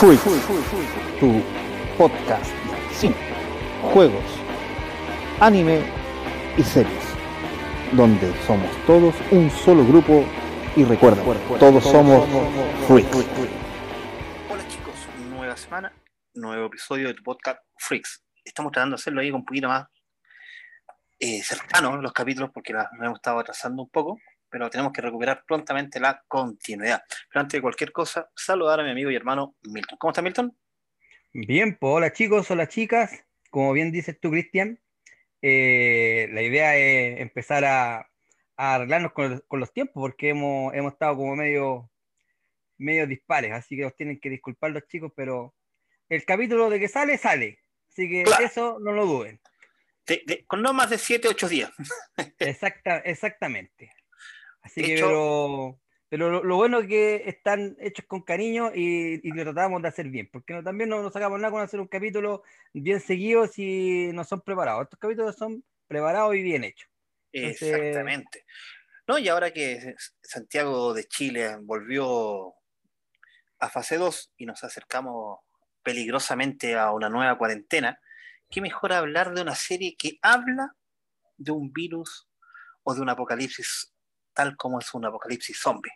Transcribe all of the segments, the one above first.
Freak, tu podcast sin juegos, anime y series, donde somos todos un solo grupo y recuerda, todos somos Freaks. Hola chicos, nueva semana, nuevo episodio de tu podcast Freaks. Estamos tratando de hacerlo ahí con un poquito más eh, cercano los capítulos porque nos hemos estado atrasando un poco, pero tenemos que recuperar prontamente la continuidad. Pero antes de cualquier cosa, saludar a mi amigo y hermano Milton. ¿Cómo está Milton? Bien, pues hola chicos, hola chicas. Como bien dices tú, Cristian, eh, la idea es empezar a, a arreglarnos con, con, los tiempos porque hemos, hemos estado como medio, medio dispares, así que os tienen que disculpar los chicos, pero el capítulo de que sale, sale. Así que Claro. eso no lo duden. De- de- con no más de 7, 8 días. Exacta, exactamente. Así De que, hecho- pero, pero lo, lo bueno es que están hechos con cariño y, y lo tratamos de hacer bien, porque no, también no nos sacamos nada con hacer un capítulo bien seguido si no son preparados. Estos capítulos son preparados y bien hechos. Entonces- Exactamente. No, y ahora que Santiago de Chile volvió a fase 2 y nos acercamos peligrosamente a una nueva cuarentena, qué mejor hablar de una serie que habla de un virus o de un apocalipsis tal como es un apocalipsis zombie.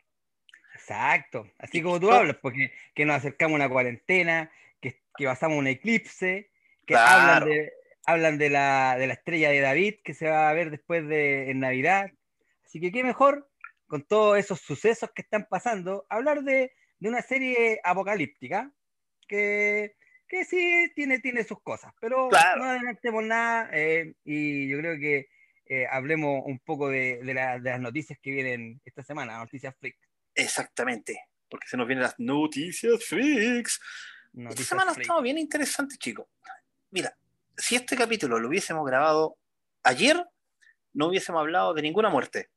Exacto, así como tú hablas, porque que nos acercamos a una cuarentena, que, que pasamos un eclipse, que Claro. hablan, de, hablan de, la, de la estrella de David que se va a ver después de en Navidad. Así que qué mejor, con todos esos sucesos que están pasando, hablar de, de una serie apocalíptica que, que sí tiene, tiene sus cosas, pero Claro. no adelantemos nada eh, y yo creo que eh, hablemos un poco de, de la- de las noticias que vienen esta semana, noticias freak. Exactamente, porque se nos vienen las noticias freaks. Esta semana ha estado bien interesante, chicos. Mira, si este capítulo lo hubiésemos grabado ayer, no hubiésemos hablado de ninguna muerte.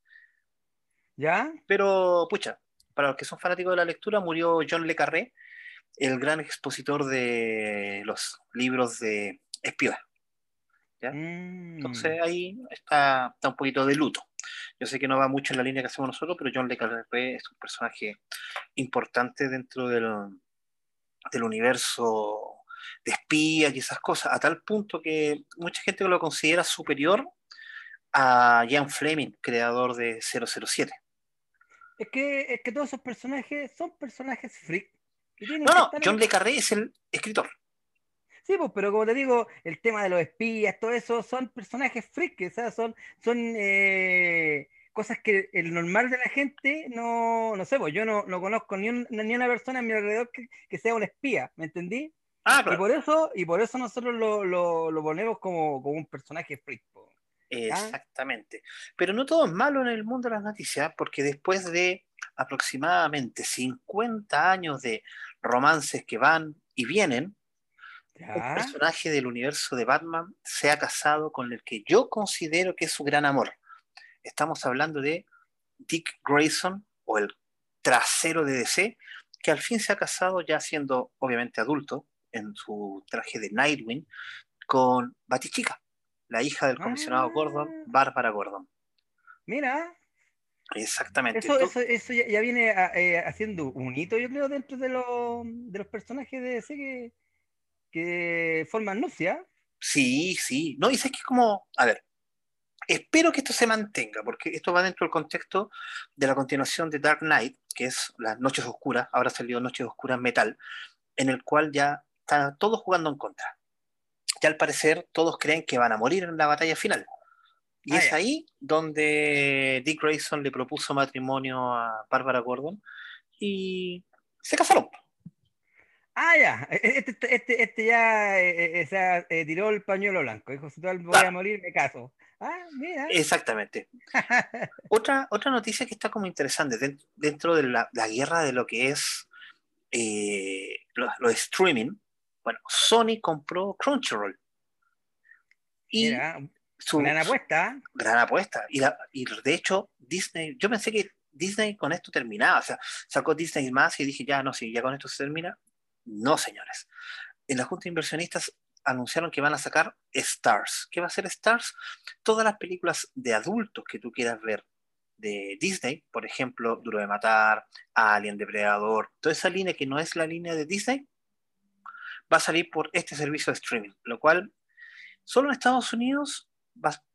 ¿Ya? Pero, pucha, para los que son fanáticos de la lectura, murió John Le Carré, el gran expositor de los libros de espiones. ¿Ya? Mm, Entonces ahí está, está un poquito de luto. Yo sé que no va mucho en la línea que hacemos nosotros, pero John Le Carré es un personaje importante dentro del, del universo de espías y esas cosas, a tal punto que mucha gente lo considera superior a Ian Fleming, creador de 007. es, que, es que todos esos personajes son personajes freak. No, no, John en- Le Carré es el escritor. Sí, pues, pero como te digo, el tema de los espías, todo eso, son personajes freak, o sea, son, son eh, cosas que el normal de la gente no, no sé, pues yo no, no conozco ni, un- ni una persona a mi alrededor que, que sea un espía, ¿me entendí? Ah, Y claro. por eso, y por eso nosotros lo, lo, lo ponemos como, como un personaje freak. Exactamente. Pero no todo es malo en el mundo de las noticias, porque después de aproximadamente 50 años de romances que van y vienen, un ¿Ya? personaje del universo de Batman se ha casado con el que yo considero que es su gran amor. Estamos hablando de Dick Grayson, o el trasero de DC, que al fin se ha casado ya siendo obviamente adulto, en su traje de Nightwing, con Batichica, la hija del comisionado Ah. Gordon, Bárbara Gordon. Mira, Exactamente. Eso, Entonces, eso, eso ya, ya viene a- eh, haciendo un hito, yo creo, dentro de, los de los personajes de DC que, que forman nupcia. Sí, sí. No, y sé que es como, a ver, espero que esto se mantenga, porque esto va dentro del contexto de la continuación de Dark Knight, que es Las Noches Oscuras, ahora salió Noches Oscuras Metal, en el cual ya están todos jugando en contra. Ya al parecer todos creen que van a morir en la batalla final. Y Ah, es ahí donde Dick Grayson le propuso matrimonio a Bárbara Gordon y se casaron. Ah, ya, este, este, este, este ya eh, eh, o sea, eh, tiró el pañuelo blanco. Dijo, si voy Claro. a morir, me caso. Ah, mira. Exactamente. Otra, otra noticia que está como interesante den- dentro de la, la guerra de lo que es eh, lo, streaming. Bueno, Sony compró Crunchyroll. Y Mira, su, su apuesta. gran apuesta. Y, la- y de hecho, Disney, yo pensé que Disney con esto terminaba. O sea, sacó Disney más y dije, ya no, si ya con esto se termina. No, señores. En la Junta de Inversionistas anunciaron que van a sacar Stars. ¿Qué va a ser Stars? Todas las películas de adultos que tú quieras ver de Disney, por ejemplo, Duro de Matar, Alien, Depredador, toda esa línea que no es la línea de Disney, va a salir por este servicio de streaming, lo cual solo en Estados Unidos,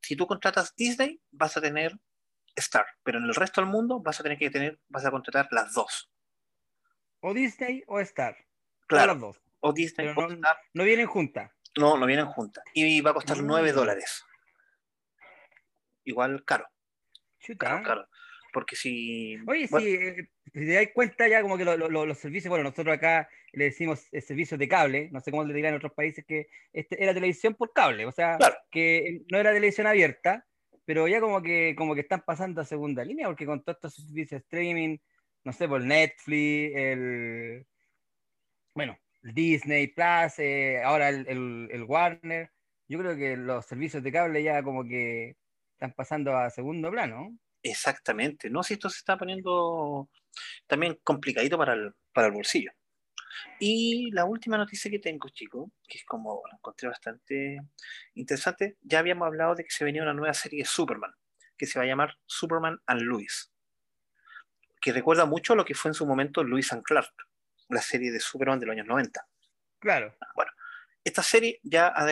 si tú contratas Disney, vas a tener Star, pero en el resto del mundo vas a tener que tener, vas a contratar las dos. O Disney o Star. Claro. las dos. O Disney no, no vienen juntas. No, no vienen juntas. Y va a costar Mm. 9 dólares. Igual caro, Chuta. caro, caro. Porque si. Oye, bueno, sí, eh, si te das cuenta ya como que lo- lo- lo- los servicios, bueno, nosotros acá le decimos eh, servicios de cable, no sé cómo le dirán en otros países, que este era televisión por cable, o sea, Claro. que no era televisión abierta, pero ya como que, como que están pasando a segunda línea, porque con todos estos servicios de streaming, no sé, por Netflix, el, bueno, Disney Plus, eh, ahora el, el- Warner, yo creo que los servicios de cable ya como que están pasando a segundo plano. Exactamente. No, si esto se está poniendo también complicadito para el, para el bolsillo. Y la última noticia que tengo, chicos, que es como la encontré bastante interesante, ya habíamos hablado de que se venía una nueva serie de Superman, que se va a llamar Superman and Lois, que recuerda mucho lo que fue en su momento Lois and Clark, la serie de Superman de los años 90. Claro. Esta serie ya ha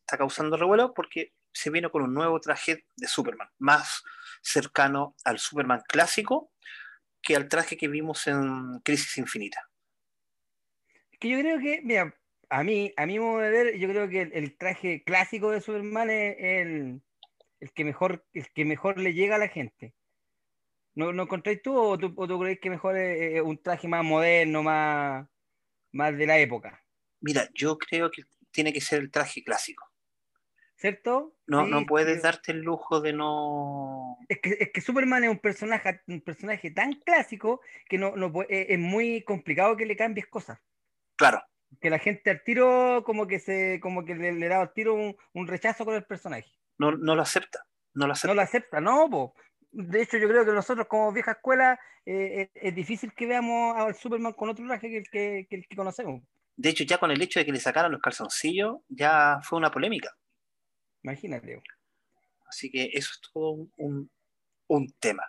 está causando revuelo porque se vino con un nuevo traje de Superman, más cercano al Superman clásico que al traje que vimos en Crisis Infinita. que yo creo que, mira, a mí, a mi modo de ver, yo creo que el, el traje clásico de Superman es el, el que mejor, el que mejor le llega a la gente. ¿No, no encontráis tú o tú, o tú crees que mejor es, es un traje más moderno, más, más de la época? Mira, yo creo que tiene que ser el traje clásico. ¿Cierto? No, Sí, no puedes sí. darte el lujo de no... Es que, es que Superman es un personaje, un personaje tan clásico que no, no es muy complicado que le cambies cosas. Claro, Que la gente al tiro como que se, como que le, le da al tiro un, un rechazo con el personaje. no, no lo acepta. No lo acepta. No lo acepta, no, po. De hecho, yo creo que nosotros como vieja escuela eh, es, es difícil que veamos al Superman con otro traje que el que, que conocemos. De hecho, ya con el hecho de que le sacaran los calzoncillos, ya fue una polémica. Imagínate, Así que eso es todo un, un- un tema.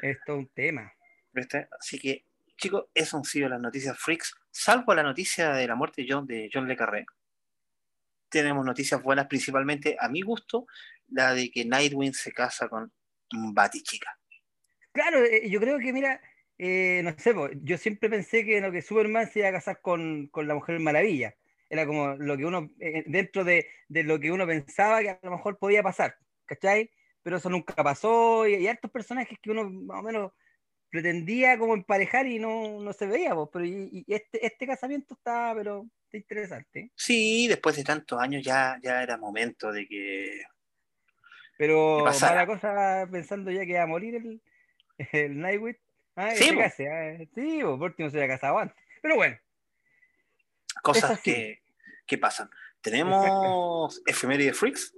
es todo un tema. ¿viste? Así que, chicos, esas han sido las noticias freaks, salvo la noticia de la muerte de John, de John Le Carré. Tenemos noticias buenas, principalmente a mi gusto, la de que Nightwing se casa con Batichica. Claro, eh, yo creo que, mira, eh, no sé, yo siempre pensé que, no, que Superman se iba a casar con, con la Mujer Maravilla. Era como lo que uno, eh, dentro de, de lo que uno pensaba que a lo mejor podía pasar, ¿cachai? Pero eso nunca pasó y hay hartos personajes que uno más o menos pretendía como emparejar y no, no se veía, po, pero y, y este, este casamiento está, pero está interesante. Sí, después de tantos años ya, ya era momento de que... Pero mala cosa pensando ya que va a morir el, el Nightwing. Ah, Sí, case, ah, sí, po, por último se había casado antes. Pero bueno, Cosas que, que pasan. Tenemos efeméride freaks.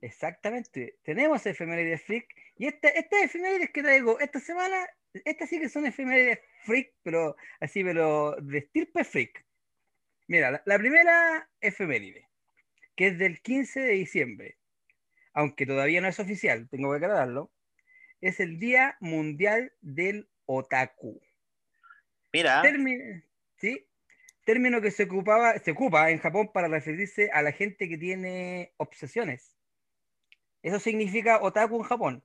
exactamente. Tenemos efemérides freak. Y esta, estas efemérides que traigo esta semana, estas sí que son efemérides freak, pero así, pero de estirpe freak. Mira, la, la primera efeméride, que es del 15 de diciembre, aunque todavía no es oficial, tengo que aclararlo, es el Día Mundial del Otaku. Mira, Término, ¿sí? Término que se ocupaba, se ocupa en Japón para referirse a la gente que tiene obsesiones. Eso significa otaku en Japón.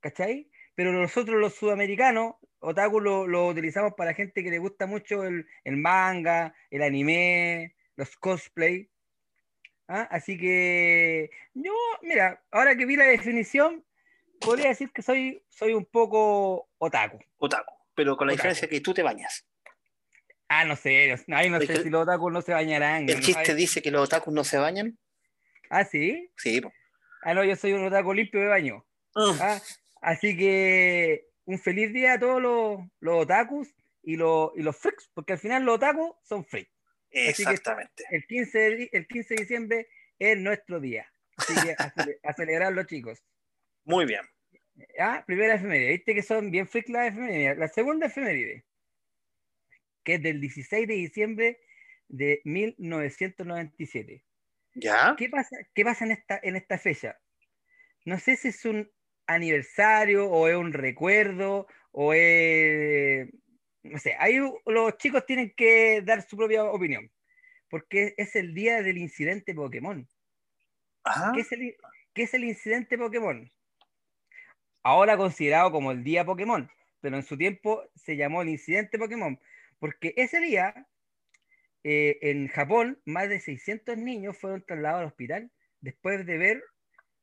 ¿Cachai? Pero nosotros los sudamericanos, otaku lo, lo utilizamos para gente que le gusta mucho el, el manga, el anime, los cosplay. ¿Ah? Así que yo, mira, ahora que vi la definición, podría decir que soy, soy un poco otaku. otaku. Pero con la Otaku. diferencia que tú te bañas. Ah, no sé, no- ahí no Es sé si los otakus no se bañarán. El chiste dice que los otakus no se bañan. Ah, sí. Sí, po. Ah, no, yo soy un otaku limpio de baño. Ah, así que un feliz día a todos los, los otakus y los, y los freaks, porque al final los otakus son freaks. Que- Exactamente. El 15 de, el 15 de diciembre es nuestro día. Así que a, cele- a celebrarlo, chicos. Muy bien. Ah, primera efeméride. Viste que son bien freaks las efemérides. La segunda efeméride, que es del 16 de diciembre de 1997. ¿Ya? ¿Qué pasa, qué pasa en, esta, en esta fecha? No sé si es un aniversario o es un recuerdo o es, no sé, ahí los chicos tienen que dar su propia opinión, porque es el día del incidente Pokémon. Ajá. ¿Qué es el, qué es el incidente Pokémon? Ahora considerado como el día Pokémon, pero en su tiempo se llamó el incidente Pokémon, porque ese día eh, en Japón más de 600 niños fueron trasladados al hospital después de ver,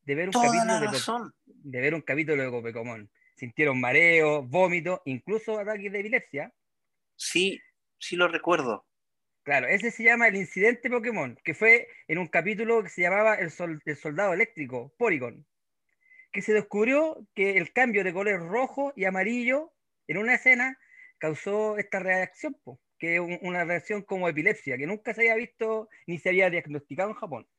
de ver un Toda capítulo la de, de ver un capítulo de Pokémon. Sintieron mareos, vómitos, incluso ataques de epilepsia. Sí, sí lo recuerdo. Claro, ese se llama el incidente Pokémon, que fue en un capítulo que se llamaba El, Sol- el Soldado Eléctrico, Porygon, que se descubrió que el cambio de color rojo y amarillo en una escena causó esta reacción, po, que es un- una reacción como epilepsia, que nunca se había visto ni se había diagnosticado en Japón.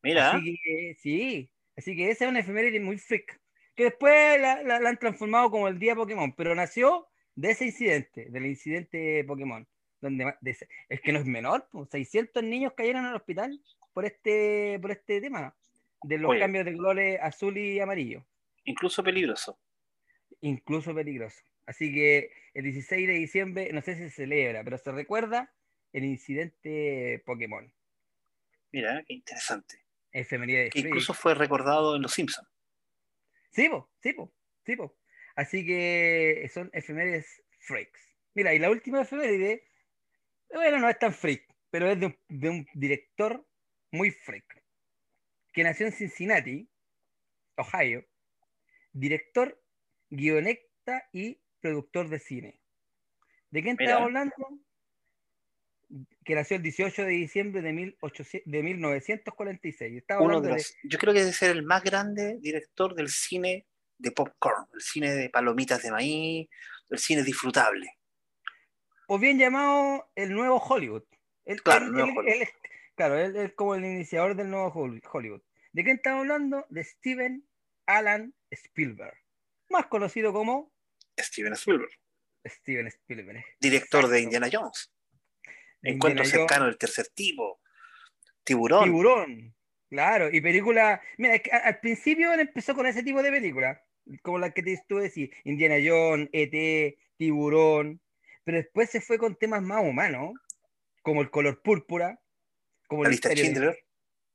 Mira, Así que, sí, así que esa es una efeméride muy freak, que después la, la- la han transformado como el día Pokémon, pero nació de ese incidente, del incidente Pokémon. Donde, de es que no es menor, pues, 600 niños cayeron al hospital por este, por este tema, de los Oye. cambios de colores azul y amarillo, incluso peligroso. incluso peligroso. Así que el 16 de diciembre, no sé si se celebra, pero se recuerda el incidente Pokémon. Mira, qué interesante. De freak. incluso fue recordado en Los Simpsons. Sí, po, sí, po, sí, po. Así que son efemérides freaks. Mira, y la última efeméride, bueno, no es tan freak, pero es de un, de un director muy freak, que nació en Cincinnati, Ohio, director, guionista y productor de cine. ¿De quién estaba hablando? Que nació el 18 de diciembre de, 1800 de 1946. Estaba Uno de de- los, yo creo que debe ser el más grande director del cine de popcorn, el cine de palomitas de maíz, el cine disfrutable. o bien llamado el nuevo Hollywood. Él, Claro, él- el nuevo Hollywood. claro, él es como el iniciador del nuevo Hol- Hollywood. ¿De quién estamos hablando? De Steven Alan Spielberg, más conocido como Steven Spielberg, Steven Spielberg. director de. Indiana Jones. Encuentro cercano del tercer tipo. Tiburón. Tiburón, claro, y película. Mira, es que al principio él empezó con ese tipo de películas, como la que te estuve decir, Indiana Jones, ET, Tiburón, pero después se fue con temas más humanos, como el color púrpura, como La lista de Schindler.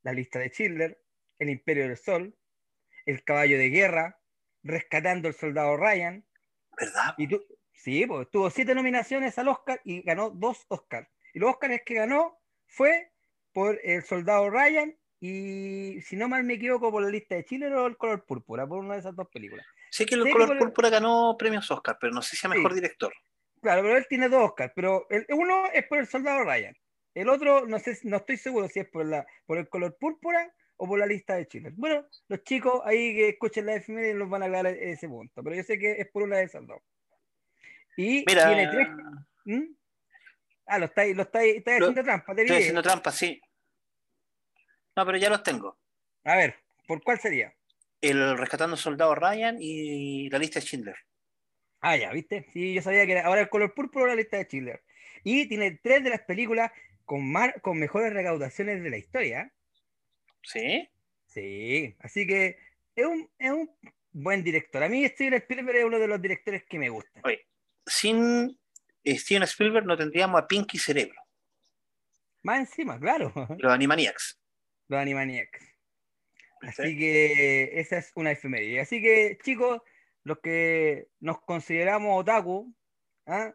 la lista de Schindler, el Imperio del Sol, el Caballo de Guerra, rescatando al soldado Ryan, ¿Verdad? y tú, sí, pues, tuvo siete nominaciones al Oscar y ganó dos Oscars. Y los Oscars que ganó fue por El Soldado Ryan y, si no mal me equivoco, por la lista de Chile o El Color Púrpura, por una de esas dos películas. Sé que el Sé que color por- púrpura ganó premios Oscar, pero no sé si a mejor Sí. director. Claro, pero él tiene dos Oscars, pero el, uno es por El Soldado Ryan. El otro, no sé, no estoy seguro si es por, la, por El Color Púrpura o por la lista de Chile. Bueno, los chicos ahí que escuchen la efeméride los van a aclarar ese punto, pero yo sé que es por una de esas dos. Y Mira, tiene tres... ¿Mm? Ah, lo estáis, lo estáis, estáis Lo- haciendo trampa, te estoy haciendo trampa, sí. No, pero ya los tengo. A ver, ¿por cuál sería? El Rescatando Soldado Ryan y la lista de Schindler. Ah, ya, ¿viste? Sí, yo sabía que era ahora el color púrpura la lista de Schindler. Y tiene tres de las películas con, mar- con mejores recaudaciones de la historia. ¿Sí? Sí, así que es un, es un buen director. A mí Steven Spielberg es uno de los directores que me gustan. Oye, sin Steven Spielberg no tendríamos a Pinky Cerebro, Más encima, claro, los Animaniacs. los Animaniacs. Así que esa es una efeméride. Así que, chicos, los que nos consideramos otaku, ¿ah?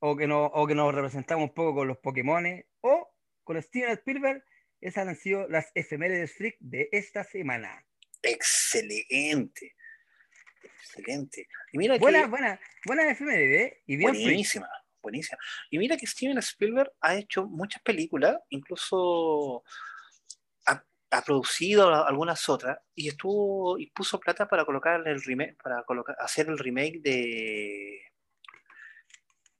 o, que no, o que nos representamos un poco con los Pokémon, o con Steven Spielberg, esas han sido las efemérides freak de esta semana. Excelente. Excelente. Y mira Buena, que buena, buena efeméride, ¿eh? y bien buenísima, buenísima. Y mira que Steven Spielberg ha hecho muchas películas, incluso ha, ha producido algunas otras, y estuvo y puso plata para colocar el remake, para colocar, hacer el remake de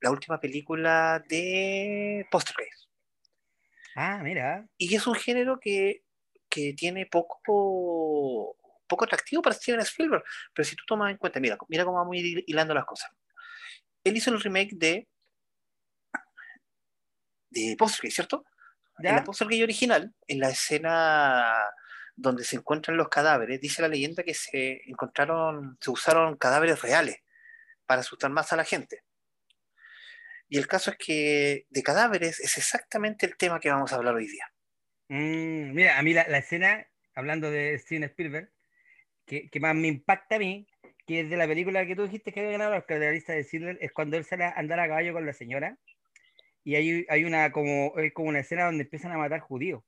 la última película de Poltergeist. Ah, mira. Y es un género que, que tiene poco, poco atractivo para Steven Spielberg. Pero si tú tomas en cuenta, mira, mira cómo vamos a ir hilando las cosas. Él hizo el remake de, de Poltergeist, ¿cierto? En ¿Ya? la Poltergeist original, en la escena donde se encuentran los cadáveres, dice la leyenda que se encontraron, se usaron cadáveres reales para asustar más a la gente. Y el caso es que de cadáveres es exactamente el tema que vamos a hablar hoy día. Mm, mira, a mí la, escena, hablando de Steven Spielberg, que, más me impacta a mí, que es de la película que tú dijiste que había ganado la de la lista de Spielberg, es cuando él sale a andar a caballo con la señora y hay, hay una como, como una escena donde empiezan a matar judíos.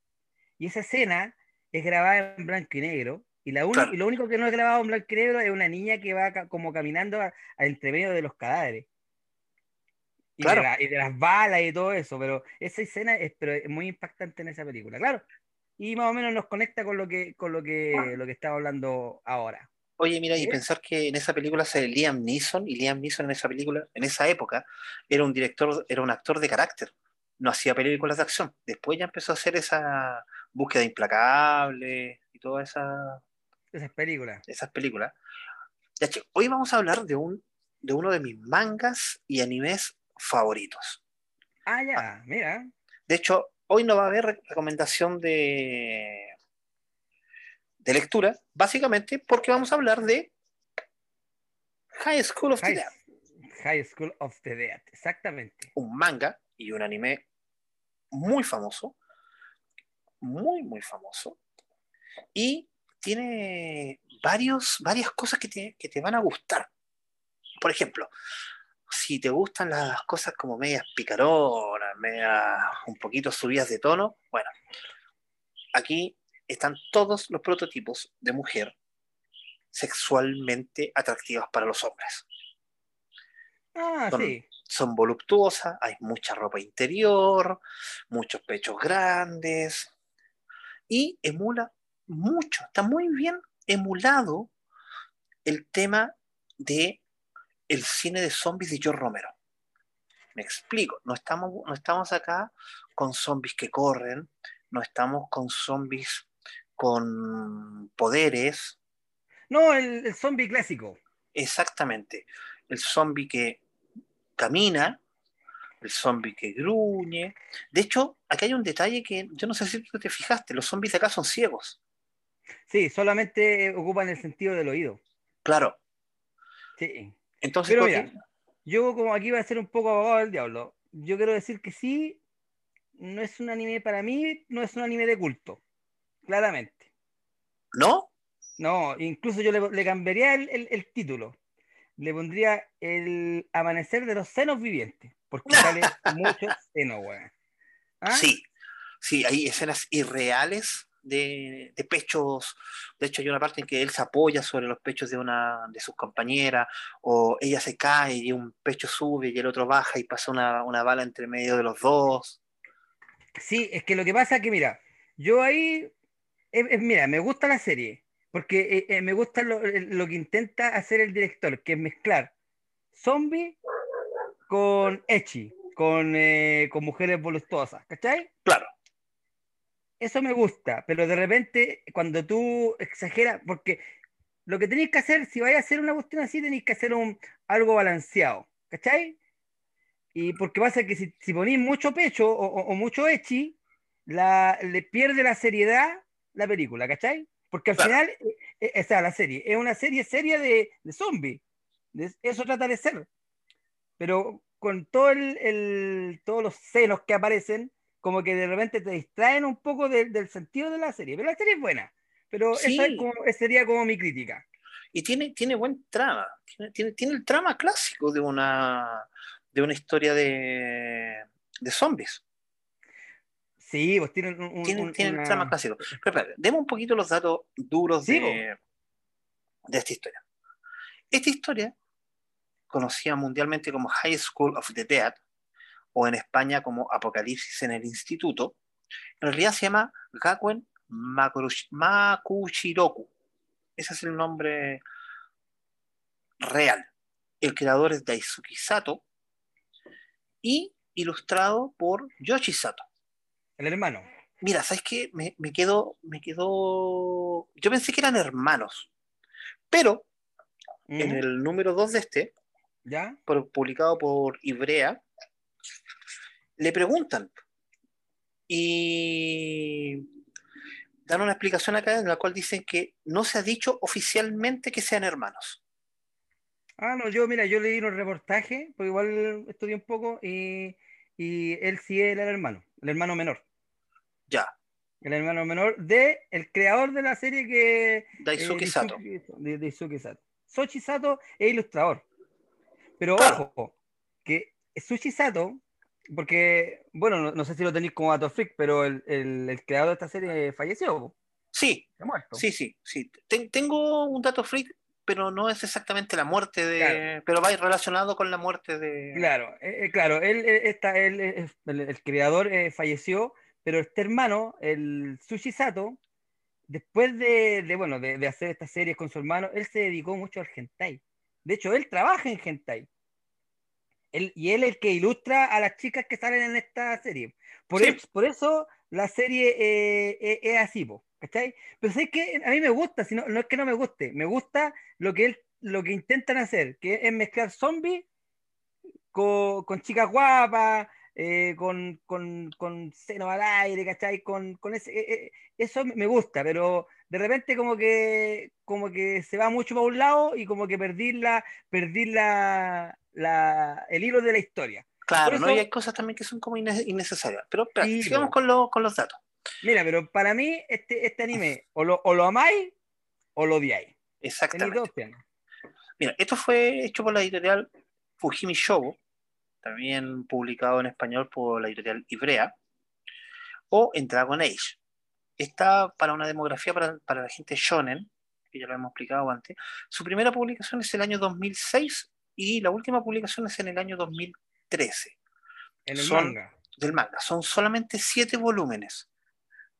Y esa escena es grabada en blanco y negro. Y, la y lo único que no es grabado en blanco y negro es una niña que va como caminando a, entre medio de los cadáveres. Y, de y, de las balas y todo eso. Pero esa escena es, pero es muy impactante en esa película, claro. Y más o menos nos conecta con lo que, con lo que, lo que estaba hablando ahora. Oye, mira, y pensar que en esa película se Liam Neeson, y Liam Neeson en esa película, en esa época, era un director, era un actor de carácter. No hacía películas de acción. Después ya empezó a hacer esa búsqueda implacable y todas esa, esas películas. Esas películas. Ya, hoy vamos a hablar de, un, de uno de mis mangas y animes favoritos. Ah, ya, ah. mira. De hecho, hoy no va a haber recomendación de de lectura, básicamente porque vamos a hablar de High School of the Dead. High School of the Dead, exactamente. Un manga y un anime muy famoso, muy, muy famoso, y tiene varios, varias cosas que te, que te van a gustar. Por ejemplo, si te gustan las cosas como medias picaronas, un poquito subidas de tono, bueno, aquí están todos los prototipos de mujer sexualmente atractivas para los hombres. Ah, son, sí. Son voluptuosas, hay mucha ropa interior, muchos pechos grandes y emula mucho, está muy bien emulado el tema de el cine de zombies de George Romero. Me explico, no estamos, no estamos acá con zombies que corren, no estamos con zombies con poderes. No, el, zombie clásico. Exactamente. El zombie que camina, el zombie que gruñe. De hecho, aquí hay un detalle que yo no sé si tú te fijaste, los zombies de acá son ciegos. Sí, solamente ocupan el sentido del oído. Claro. Sí. Entonces, Pero mira, yo como aquí voy a ser un poco abogado del diablo, yo quiero decir que sí, no es un anime para mí, no es un anime de culto claramente. ¿No? No, incluso yo le, cambiaría el, título. Le pondría el amanecer de los senos vivientes, porque sale muchos senos, weón. ¿Ah? Sí, sí, hay escenas irreales de, pechos. De hecho, hay una parte en que él se apoya sobre los pechos de una de sus compañeras, o ella se cae y un pecho sube y el otro baja y pasa una, una bala entre medio de los dos. Sí, es que lo que pasa es que, mira, yo ahí mira, me gusta la serie, porque eh, eh, me gusta lo, que intenta hacer el director, que es mezclar zombie con echi, con, eh, con mujeres voluptuosas, ¿cachai? Claro. Eso me gusta, pero de repente cuando tú exageras, porque lo que tenéis que hacer, si vais a hacer una cuestión así, tenéis que hacer un, algo balanceado, ¿cachai? Y porque pasa que si, si ponéis mucho pecho o, mucho echi, la, le pierde la seriedad la película, ¿cachai? Porque al final, eh, eh, o sea, la serie, es una serie seria de, de zombies. Eso trata de ser. Pero con todo el, todos los senos que aparecen, como que de repente te distraen un poco del sentido de la serie. Pero la serie es buena. Pero esa sería como mi crítica. Y tiene, tiene buen trama. Tiene, tiene, el trama clásico de una, de una historia de, de zombies. Sí, pues tienen un. Tienen, trama clásico. Pero espera, demos un poquito los datos duros de, de esta historia. Esta historia, conocida mundialmente como High School of the Dead, o en España como Apocalipsis en el Instituto, en realidad se llama Gakuen Makuchiroku. Ese es el nombre real. El creador es Daisuke Sato y ilustrado por Yoshi Sato. El hermano. Mira, ¿sabes qué? Me, me quedó, me quedó. Yo pensé que eran hermanos. Pero en el número 2 de este, ¿Ya? publicado por Ibrea, le preguntan. Y dan una explicación acá en la cual dicen que no se ha dicho oficialmente que sean hermanos. Ah, no, yo, mira, yo leí un reportaje, porque igual estudié un poco, y, y él sí era el hermano, el hermano menor. Ya. El hermano menor de el creador de la serie que. Daisuke Sato. De Daisuke Sato. Sochi Sato es ilustrador. Pero Claro. ojo, que Sushi Sato, porque, bueno, no, no sé si lo tenéis como dato freak, pero el, el- el creador de esta serie falleció, Sí, sí, sí, sí. Ten- tengo un dato freak, pero no es exactamente la muerte de. Claro. Pero va relacionado con la muerte de. Claro, eh, eh, claro, él, está, él, eh, el, el creador eh, falleció, pero este hermano, el Sushi Sato, después de, de, bueno, de, de hacer estas series con su hermano, él se dedicó mucho al hentai. De hecho, él trabaja en hentai. Él, y él es el que ilustra a las chicas que salen en esta serie. Por, Sí. eso, por eso la serie eh, eh, es así, po, ¿cachai? Pero sé que a mí me gusta, si no, no es que no me guste, me gusta lo que, él, lo que intentan hacer, que es mezclar zombies con, con chicas guapas, eh, con, con, con seno al aire, ¿cachai? Con, con ese, eh, eh, eso me gusta, pero de repente como que, como que se va mucho para un lado y como que perdí, la, perdí la, la, el hilo de la historia. Claro, ¿no? Y hay cosas también que son como inne- innecesarias. Pero espera, Sí, sigamos con, lo- con los datos. Mira, pero para mí este, este anime o lo, o lo amáis o lo odiáis. Exactamente. Mira, esto fue hecho por la editorial Fujimi Shogo, también publicado en español por la editorial Ibrea, o en Dragon Age. Está para una demografía para, para la gente shonen, que ya lo hemos explicado antes. Su primera publicación es el año 2006 y la última publicación es en el año 2013 En el Son- manga. del manga. Son solamente siete volúmenes.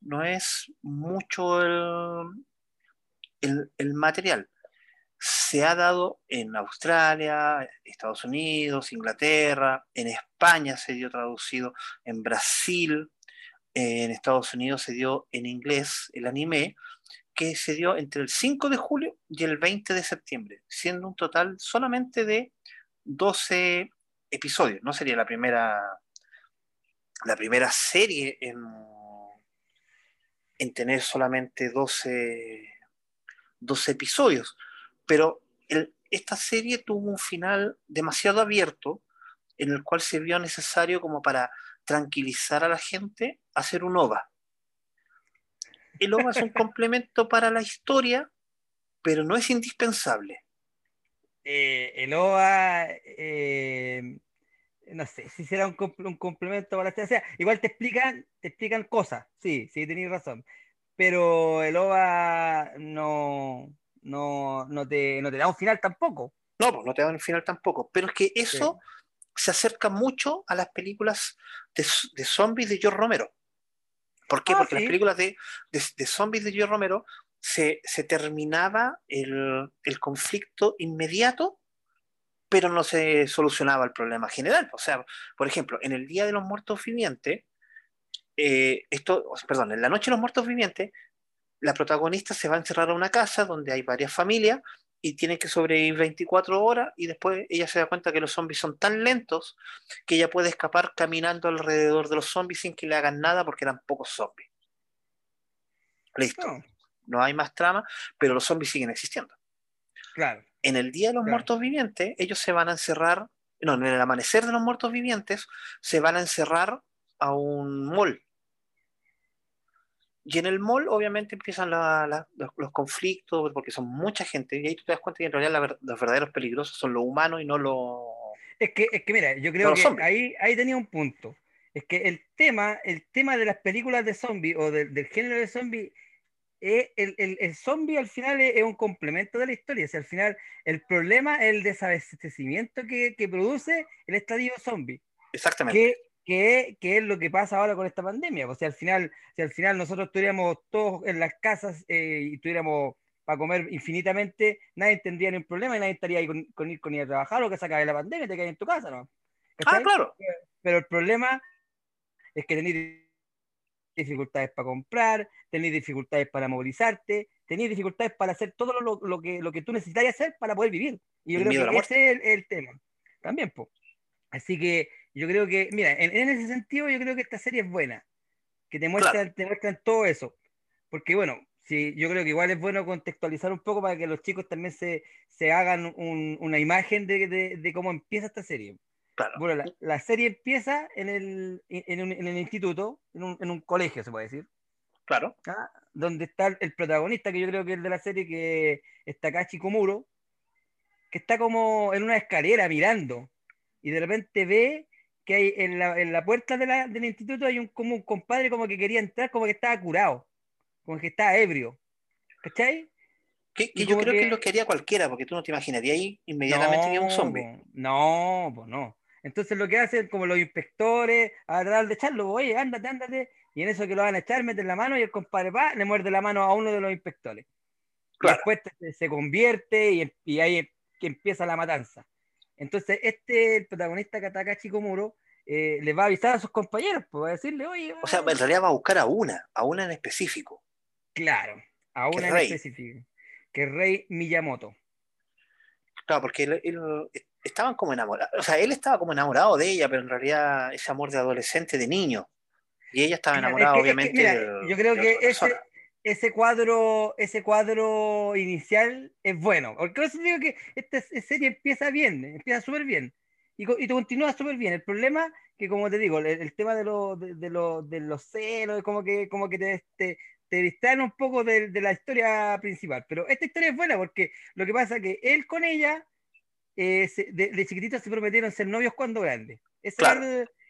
No es mucho el, el, el material. Se ha dado en Australia, Estados Unidos, Inglaterra, en España se dio traducido, en Brasil, en Estados Unidos se dio en inglés el anime, que se dio entre el 5 de julio y el 20 de septiembre, siendo un total solamente de 12 episodios. No sería la primera la primera serie en, en tener solamente 12, 12 episodios. Pero esta serie tuvo un final demasiado abierto en el cual se vio necesario como para tranquilizar a la gente hacer un OVA. El OVA es un complemento para la historia, pero no es indispensable. Eh, el OVA, eh, no sé si será un, comp- un complemento para la. O sea, igual te explican, te explican cosas, sí, sí, tenéis razón. Pero el OVA no, no, no, te, no te da un final tampoco. No, pues no te dan el final tampoco. Pero es que eso se acerca mucho a las películas de, de zombies de George Romero. ¿Por qué? Ah, Porque sí. las películas de, de, de zombies de George Romero se, se terminaba el, el conflicto inmediato, pero no se solucionaba el problema general. O sea, por ejemplo, en el Día de los Muertos Vivientes, eh, esto, perdón, en la Noche de los Muertos Vivientes, la protagonista se va a encerrar a una casa donde hay varias familias y tiene que sobrevivir 24 horas y después ella se da cuenta que los zombies son tan lentos que ella puede escapar caminando alrededor de los zombies sin que le hagan nada porque eran pocos zombies. Listo, No, no hay más trama, pero los zombies siguen existiendo. claro. En el Día de los Claro. Muertos Vivientes, ellos se van a encerrar, no, en el amanecer de los Muertos Vivientes, se van a encerrar a un mall. Y en el mall, obviamente, empiezan la- la- los, los conflictos, porque son mucha gente, y ahí tú te das cuenta que en realidad la los verdaderos peligrosos son los humanos y no los. Es que, es que mira, yo creo que zombies. ahí, ahí tenía un punto. Es que el tema, el tema de las películas de zombies o del- del género de zombies, es el, el, el zombie al final es, es un complemento de la historia. O sea, al final el problema es el desabastecimiento que, que produce el estadio zombie. Exactamente. que, que, que es lo que pasa ahora con esta pandemia. O sea, al final, si al final nosotros estuviéramos todos en las casas eh, y tuviéramos para comer infinitamente, nadie tendría ningún problema y nadie estaría ahí con, con ir con ir a trabajar o que se acabe la pandemia y te quedas en tu casa, ¿no? Ah, ¿Cachai? claro. Pero el problema es que tenéis dificultades para comprar, tenéis dificultades para movilizarte, tenéis dificultades para hacer todo lo, lo que, lo que tú necesitas hacer para poder vivir. Y yo El creo que ese es el, el tema. También, pues. Así que yo creo que, mira, en, en ese sentido yo creo que esta serie es buena, que te muestran, te muestran todo eso. Porque bueno, Sí, yo creo que igual es bueno contextualizar un poco para que los chicos también se, se hagan un, una imagen de, de, de, cómo empieza esta serie. Claro. Bueno, la, la, serie empieza en el, en, un, en el instituto, en un, en un, colegio, se puede decir. Claro. ¿ah? Donde está el protagonista, que yo creo que es de la serie, que es Takashi Komuro, que está como en una escalera mirando, y de repente ve que hay en la, en la puerta de la, del instituto hay un, como un compadre como que quería entrar, como que estaba curado como que está ebrio. ¿Cachai? Que, que yo creo que... que... lo quería cualquiera, porque tú no te imaginarías ahí inmediatamente no, que un zombie. No, pues no. Entonces lo que hacen como los inspectores, a tratar de echarlo, oye, ándate, ándate, y en eso que lo van a echar, meten la mano y el compadre va, le muerde la mano a uno de los inspectores. Claro. Después se convierte y, y ahí que empieza la matanza. Entonces, este, el protagonista Katakachi Komuro, eh, le va a avisar a sus compañeros, pues va a decirle, oye. O sea, en realidad va a buscar a una, a una en específico. Claro, a una en rey. específico, que es Rey Miyamoto. Claro, porque él, él, estaban como enamorados, o sea, él estaba como enamorado de ella, pero en realidad ese amor de adolescente, de niño. Y ella estaba enamorada, es que, obviamente. Es que, mira, de, yo creo de que ese. Ese cuadro, ese cuadro inicial es bueno. Porque yo digo que esta serie empieza bien, empieza súper bien. Y, y continúa súper bien. El problema que, como te digo, el, el tema de, lo, de, de, lo, de, los celos, como que, como que te, te, te distraen un poco de, de, la historia principal. Pero esta historia es buena porque lo que pasa es que él con ella, eh, se, de, chiquititos se prometieron ser novios cuando grandes. Ese, Claro.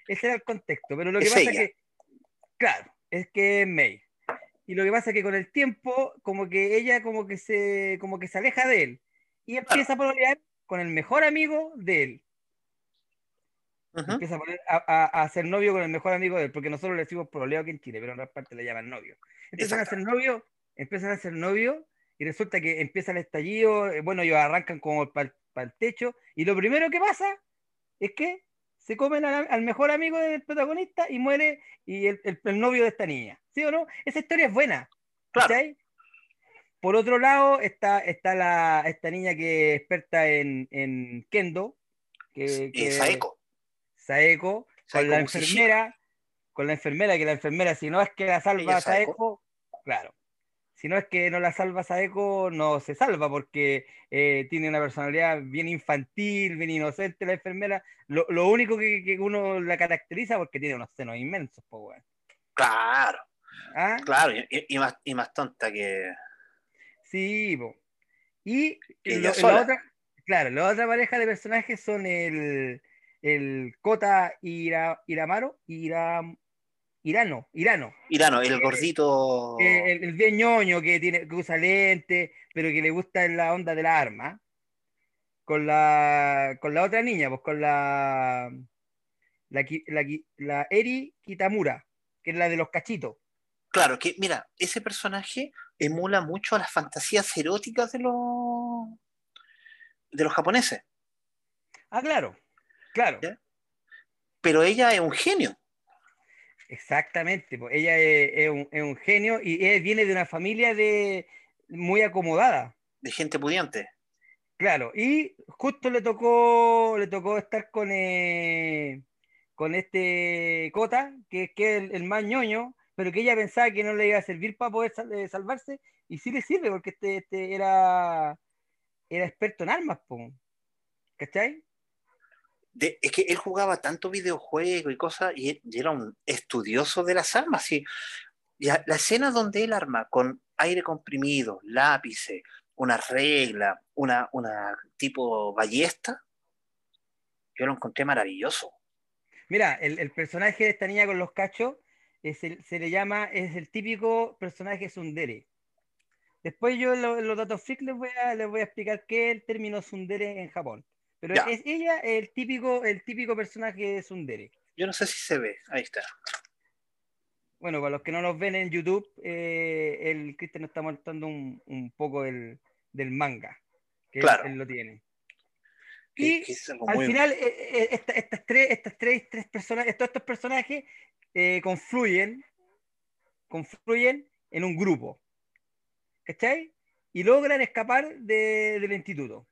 ese, era el, contexto. Pero lo que Es pasa ella. es que, claro, es que May. Y lo que pasa es que con el tiempo, como que ella como que se, como que se aleja de él. Y empieza a pololear con el mejor amigo de él. Empieza a, poner, a, a, a ser novio con el mejor amigo de él, porque nosotros le decimos pololeo aquí en Chile, pero en otra parte le llaman novio. Empiezan a ser novio, empiezan a ser novio, y resulta que empieza el estallido, eh, bueno, ellos arrancan como para el techo, y lo primero que pasa es que se comen al, al mejor amigo del protagonista y muere y el, el, el, novio de esta niña. ¿Sí o no? Esa historia es buena. Por otro lado, está, está la, esta niña que es experta en, en Kendo, que, que Saeko. Saeko, con la enfermera, con la enfermera, que la enfermera, si no es que la salva Saeko. Saeko, claro. Si no es que no la salva Saeko, no se salva porque eh, tiene una personalidad bien infantil, bien inocente la enfermera. Lo, lo único que, que, uno la caracteriza porque tiene unos senos inmensos, pues, bueno. Claro, ¿Ah? claro, y, y, más, y más tonta que. Sí, po. y lo, sola. la otra, claro, la otra pareja de personajes son el, el Kota Ira, Iramaro, Ira, Irano, Irano. Irano, el Eh, gordito. eh, el, el bien ñoño que, tiene, que usa lente, pero que le gusta la onda de la arma. Con la, con la otra niña, pues con la, la, Eri Kitamura, que es la de los cachitos. Claro, que mira, ese personaje emula mucho a las fantasías eróticas de los de los japoneses, Ah, claro, claro. ¿Ya? pero ella es un genio. Exactamente, pues ella es, es un, es un genio y viene de una familia de muy acomodada, de gente pudiente. claro, y justo le tocó, le tocó estar con, eh, con este Cota, que, que es el, el más ñoño, pero que ella pensaba que no le iba a servir para poder sal- eh, salvarse, y sí le sirve porque este, este era, era experto en armas, po, ¿cachai? De- es que él jugaba tanto videojuegos y cosas y, y era un estudioso de las armas. Y, ya, la escena donde él arma con aire comprimido, lápices, una regla, una, tipo ballesta, yo lo encontré maravilloso. Mira, el, personaje de esta niña con los cachos el- se le llama, es el típico personaje sundere. Después yo lo- los datos freak les voy a, les voy a explicar qué es el término sundere en Japón. Pero Ya. es ella el típico, el típico personaje sundere. Yo no sé si se ve, ahí está. Bueno, para los que no nos ven en YouTube, eh, el Cristian nos está mostrando un, un poco del, del manga, que Claro. él, lo tiene. Y que al muy- final, eh, eh, esta- estas tres, estas tres, tres personajes, todos estos personajes eh, confluyen, confluyen en un grupo. ¿Cachai? Y logran escapar de- del instituto.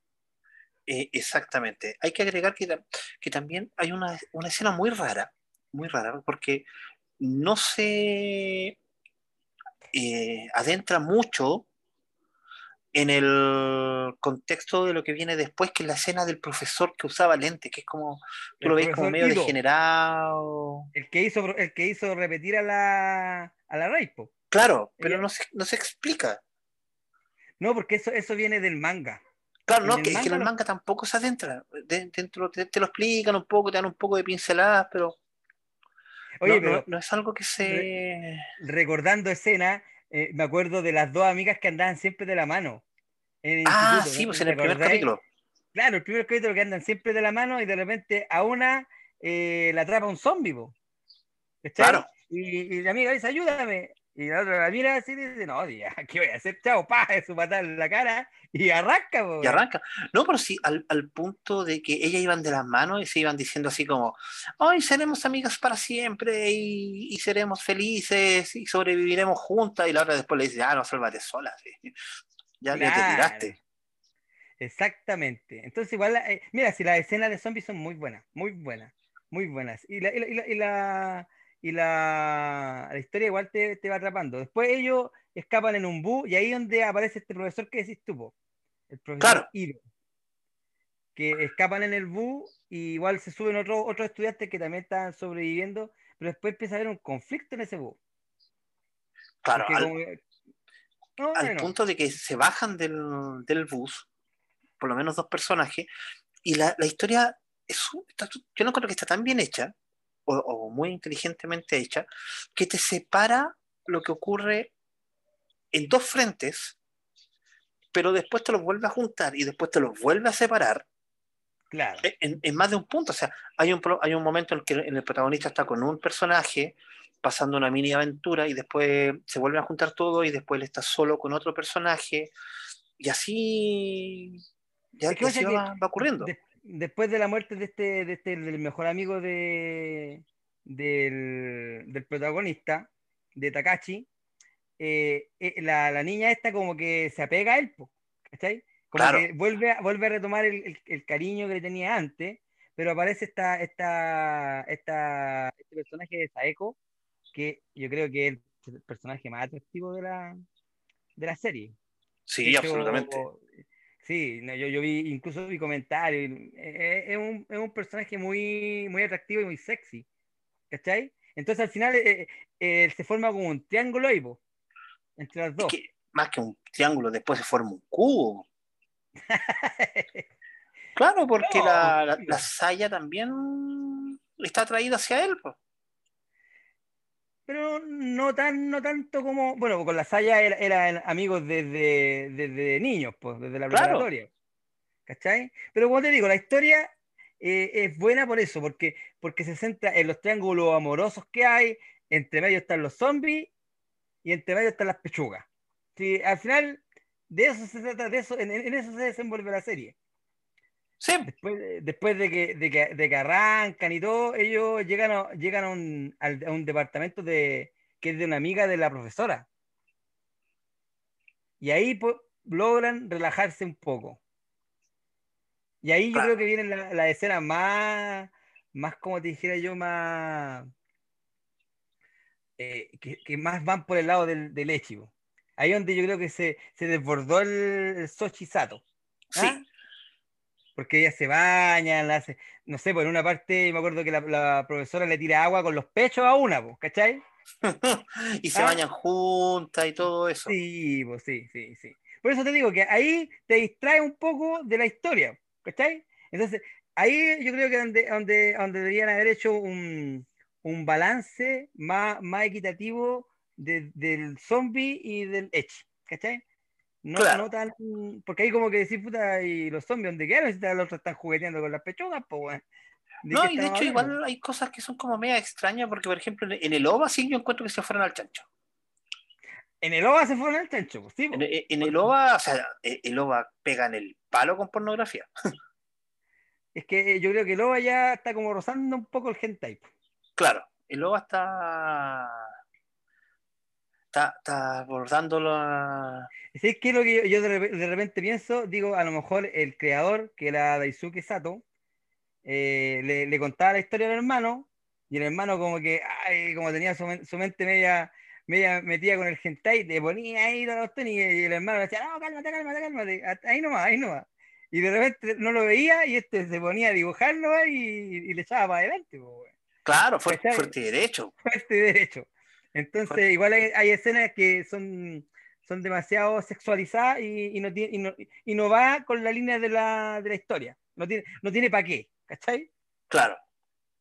Eh, exactamente. Hay que agregar que, que también hay una, una escena muy rara, muy rara, porque no se... eh, adentra mucho en el contexto de lo que viene después, que es la escena del profesor que usaba lentes, que es como, tú El lo ves como medio degenerado. El que hizo, el que hizo repetir a la, a la Rey, po. Claro, pero Ella- no se, no se explica. No, porque eso, eso viene del manga. Claro, no, que, es que en el manga manga tampoco se adentra. De- dentro te, te lo explican un poco, te dan un poco de pinceladas, pero, Oye, no, pero no- no es algo que se... recordando escena, eh, me acuerdo de las dos amigas que andaban siempre de la mano. En el Ah, sí, ¿no? pues ¿Te en el primer capítulo. Claro, el primer capítulo que andan siempre de la mano y de repente a una eh, la atrapa un. ¿Cachai? Claro. Y, y la amiga dice, ayúdame. Y la otra la mira así y dice, no, ya, ¿qué voy a hacer? Chao, pa, su patada en la cara y arranca, po, Y arranca. No, pero sí, al, al punto de que ellas iban de las manos y se iban diciendo así como, hoy seremos amigas para siempre y, y seremos felices y sobreviviremos juntas. Y la otra después le dice, ah, no, sálvate sola. sí. Ya, ya te Claro. tiraste. Exactamente. Entonces, igual, eh, mira, si las escenas de zombies son muy buenas, muy buenas, muy buenas. Y la, y la, y la, y la, la- historia igual te, te va atrapando. Después ellos escapan en un bus y ahí es donde aparece este profesor que decís tú, el profesor Claro. Que escapan en el bus y igual se suben otros otros estudiantes que también están sobreviviendo, pero después empieza a haber un conflicto en ese bus. Claro, al, como que- No, al bueno, punto de que se bajan del, del bus, por lo menos dos personajes, y la, la historia, es, está- yo no creo que está tan bien hecha, o, o muy inteligentemente hecha, que te separa lo que ocurre en dos frentes, pero después te los vuelve a juntar y después te los vuelve a separar claro. en, en más de un punto. O sea, hay un, hay un momento en el que el protagonista está con un personaje pasando una mini aventura y después se vuelve a juntar todo y después él está solo con otro personaje y así, ya, Es que y así pasa que va, va ocurriendo. de- después de la muerte de este, de este del mejor amigo de, del, del protagonista, de Takashi, eh, eh, la, la niña esta como que se apega a él, ¿cachai? Como Claro. que vuelve a, vuelve a retomar el, el- el cariño que le tenía antes, pero aparece esta, esta, esta, este personaje de Saeko, que yo creo que es el personaje más atractivo de la, de la serie. Sí, hecho, absolutamente. Sí, no, yo, yo vi, incluso vi comentarios. y, eh, Es, un, es un personaje muy, muy atractivo y muy sexy. ¿Cachai? Entonces al final eh, eh, se forma como un triángulo ahí, po, entre las Es dos. que más que un triángulo, después se forma un cubo. Claro, porque No, la, la, la saya también está atraída hacia él. pues. Pero no tan, no tanto como. Bueno, con la Saya era- eran amigos desde, desde niños, pues, desde la Claro. preparatoria. ¿Cachai? Pero como te digo, la historia eh, es buena por eso, porque, porque se centra en los triángulos amorosos que hay, entre medio están los zombies y entre medio están las pechugas. Sí, al final, de eso se trata, de eso, en, en eso se desenvuelve la serie. Sí, Después, de- después de, que, de, que, de que arrancan y todo, ellos llegan a, llegan a, un, a un departamento de, que es de una amiga de la profesora. Y ahí pues, logran relajarse un poco. Y ahí yo creo que vienen la- las escenas más, más, como te dijera yo, más... eh, que, que más van por el lado del, del. Ahí donde yo creo que se, se desbordó el, el Sochi Sato. sí. Porque ellas se bañan, hace, no sé, por una parte me acuerdo que la, la profesora le tira agua con los pechos a una, pues, ¿cachai? y se Ah. bañan juntas y todo eso. Sí, pues sí, sí, sí. Por eso te digo que ahí te distrae un poco de la historia, ¿cachai? Entonces, ahí yo creo que donde, donde, donde deberían haber hecho un, un balance más, más equitativo de- del zombie y del edge, ¿cachai? No, Claro. no tan. Porque ahí como que decir, puta, y los zombies, ¿dónde quedaron? Si los otros están jugueteando con las pechugas, pues. ¿De No, y de hecho hablando? igual hay cosas que son como media extrañas, porque por ejemplo en el OVA sí yo encuentro que se fueron al chancho. En el OVA se fueron al chancho, pues, sí, En, en el OVA, o sea, e- el OVA pega en el palo con pornografía. Es que yo creo que el OVA ya está como rozando un poco el hentai. Claro, el OVA está. Está, está abordando la. ¿Sabes qué es lo que yo, yo de, de repente pienso? Digo, a lo mejor el creador, que era Daisuke Sato, eh, le, le contaba la historia al hermano, y el hermano como que, ay, como tenía su, su mente media, media metía con el hentai, te ponía ahí la y, y el hermano le decía, no, cálmate, cálmate, cálmate, ahí nomás, ahí nomás. Y de repente no lo veía y este se ponía a dibujarlo y, y le echaba para adelante. Claro, fuerte, fuerte y derecho. Fuerte y derecho. Entonces, igual hay, escenas que son, son demasiado sexualizadas y, no tiene, y, no, y no va con la línea de la, de la historia. No tiene, no tiene para qué, ¿cachai? Claro.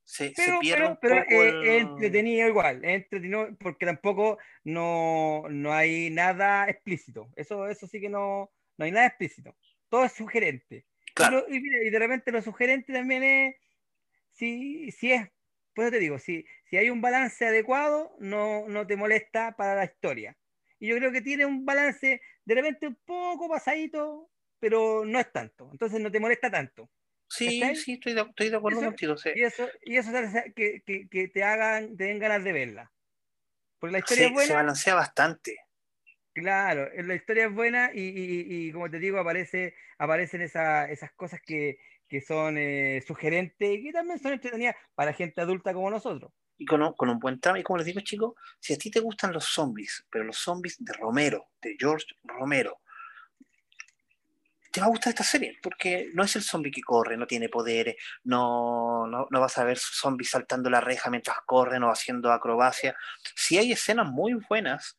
Se, pero, se pero, es, entretenido igual, es entretenido porque tampoco no, no, hay nada explícito. Eso, eso sí que no, no hay nada explícito. Todo es sugerente. Claro. Y, y, de repente lo sugerente también es, si, si es pues te digo, si, si hay un balance adecuado, no, no te molesta para la historia. Y yo creo que tiene un balance de repente un poco pasadito, pero no es tanto. Entonces no te molesta tanto. Sí, sí, estoy de, estoy de acuerdo contigo. Y eso, y eso que, que, te hagan, te den ganas de verla. Porque la historia es buena. Se balancea bastante. Claro, la historia es buena y, y, y como te digo, aparece, aparecen esa, esas cosas que, que son eh, sugerentes y que también son entretenidas para gente adulta como nosotros. Y con, con un buen tramo, y como les digo chicos, si a ti te gustan los zombies, pero los zombies de Romero, de George Romero, te va a gustar esta serie, porque no es el zombie que corre, no tiene poderes, no, no, no vas a ver zombies saltando la reja mientras corren o haciendo acrobacia. Si hay escenas muy buenas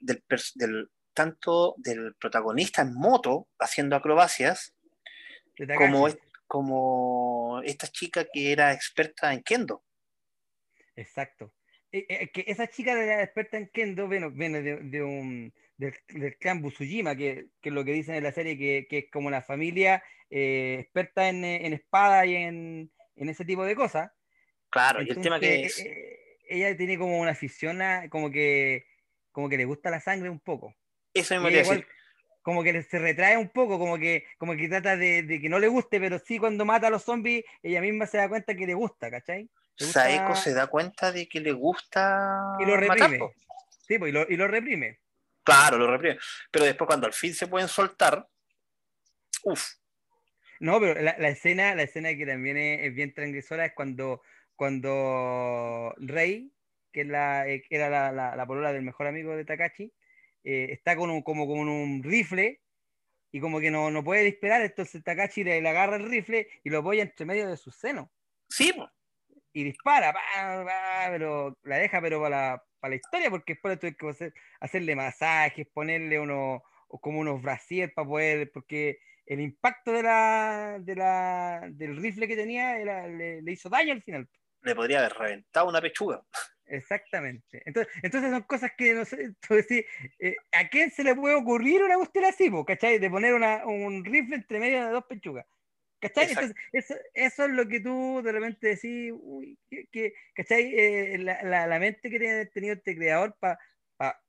del, del, tanto del protagonista en moto haciendo acrobacias, como, como esta chica que era experta en kendo. Exacto. Eh, eh, que esa chica era experta en kendo viene, viene de, un, del, clan Busujima, que, que, es lo que dicen en la serie, que, que es como la familia eh, experta en, en, espada y en, en, ese tipo de cosas. Claro, y el tema que es... ella tiene como una afición, como que, como que le gusta la sangre un poco. Eso mismo igual, como que se retrae un poco, como que, como que trata de, que no le guste, pero sí cuando mata a los zombies, ella misma se da cuenta que le gusta, ¿cachai? Saeko se da cuenta de que le gusta. Y lo reprime. sí, pues, y, lo, y lo reprime. Claro, lo reprime. Pero después, cuando al fin se pueden soltar, uff. No, pero la, escena, la escena que también es, bien transgresora es cuando, cuando Rey, que, es la, eh, era la, la, la polola del mejor amigo de Takachi, eh, está con un, como con un rifle y como que no, no puede disparar, entonces Takashi le, le, agarra el rifle y lo apoya entre medio de sus senos. Sí, Y dispara, pero la deja pero para la, para la historia, porque después tuve que hacer, hacerle masajes, ponerle uno, como unos brasier para poder, porque el impacto de la, de la, del rifle que tenía le, le hizo daño al final. Le podría haber reventado una pechuga. Exactamente. Entonces, entonces son cosas que no sé, decir, eh, ¿a quién se le puede ocurrir una cuestión así, ¿cachai? De poner una, un rifle entre medio de dos pechugas. ¿Cachai? Entonces, eso, eso, es lo que tú de repente decís, uy, que, ¿cachai? Eh, la, la, la, mente que tiene tenido este creador para pa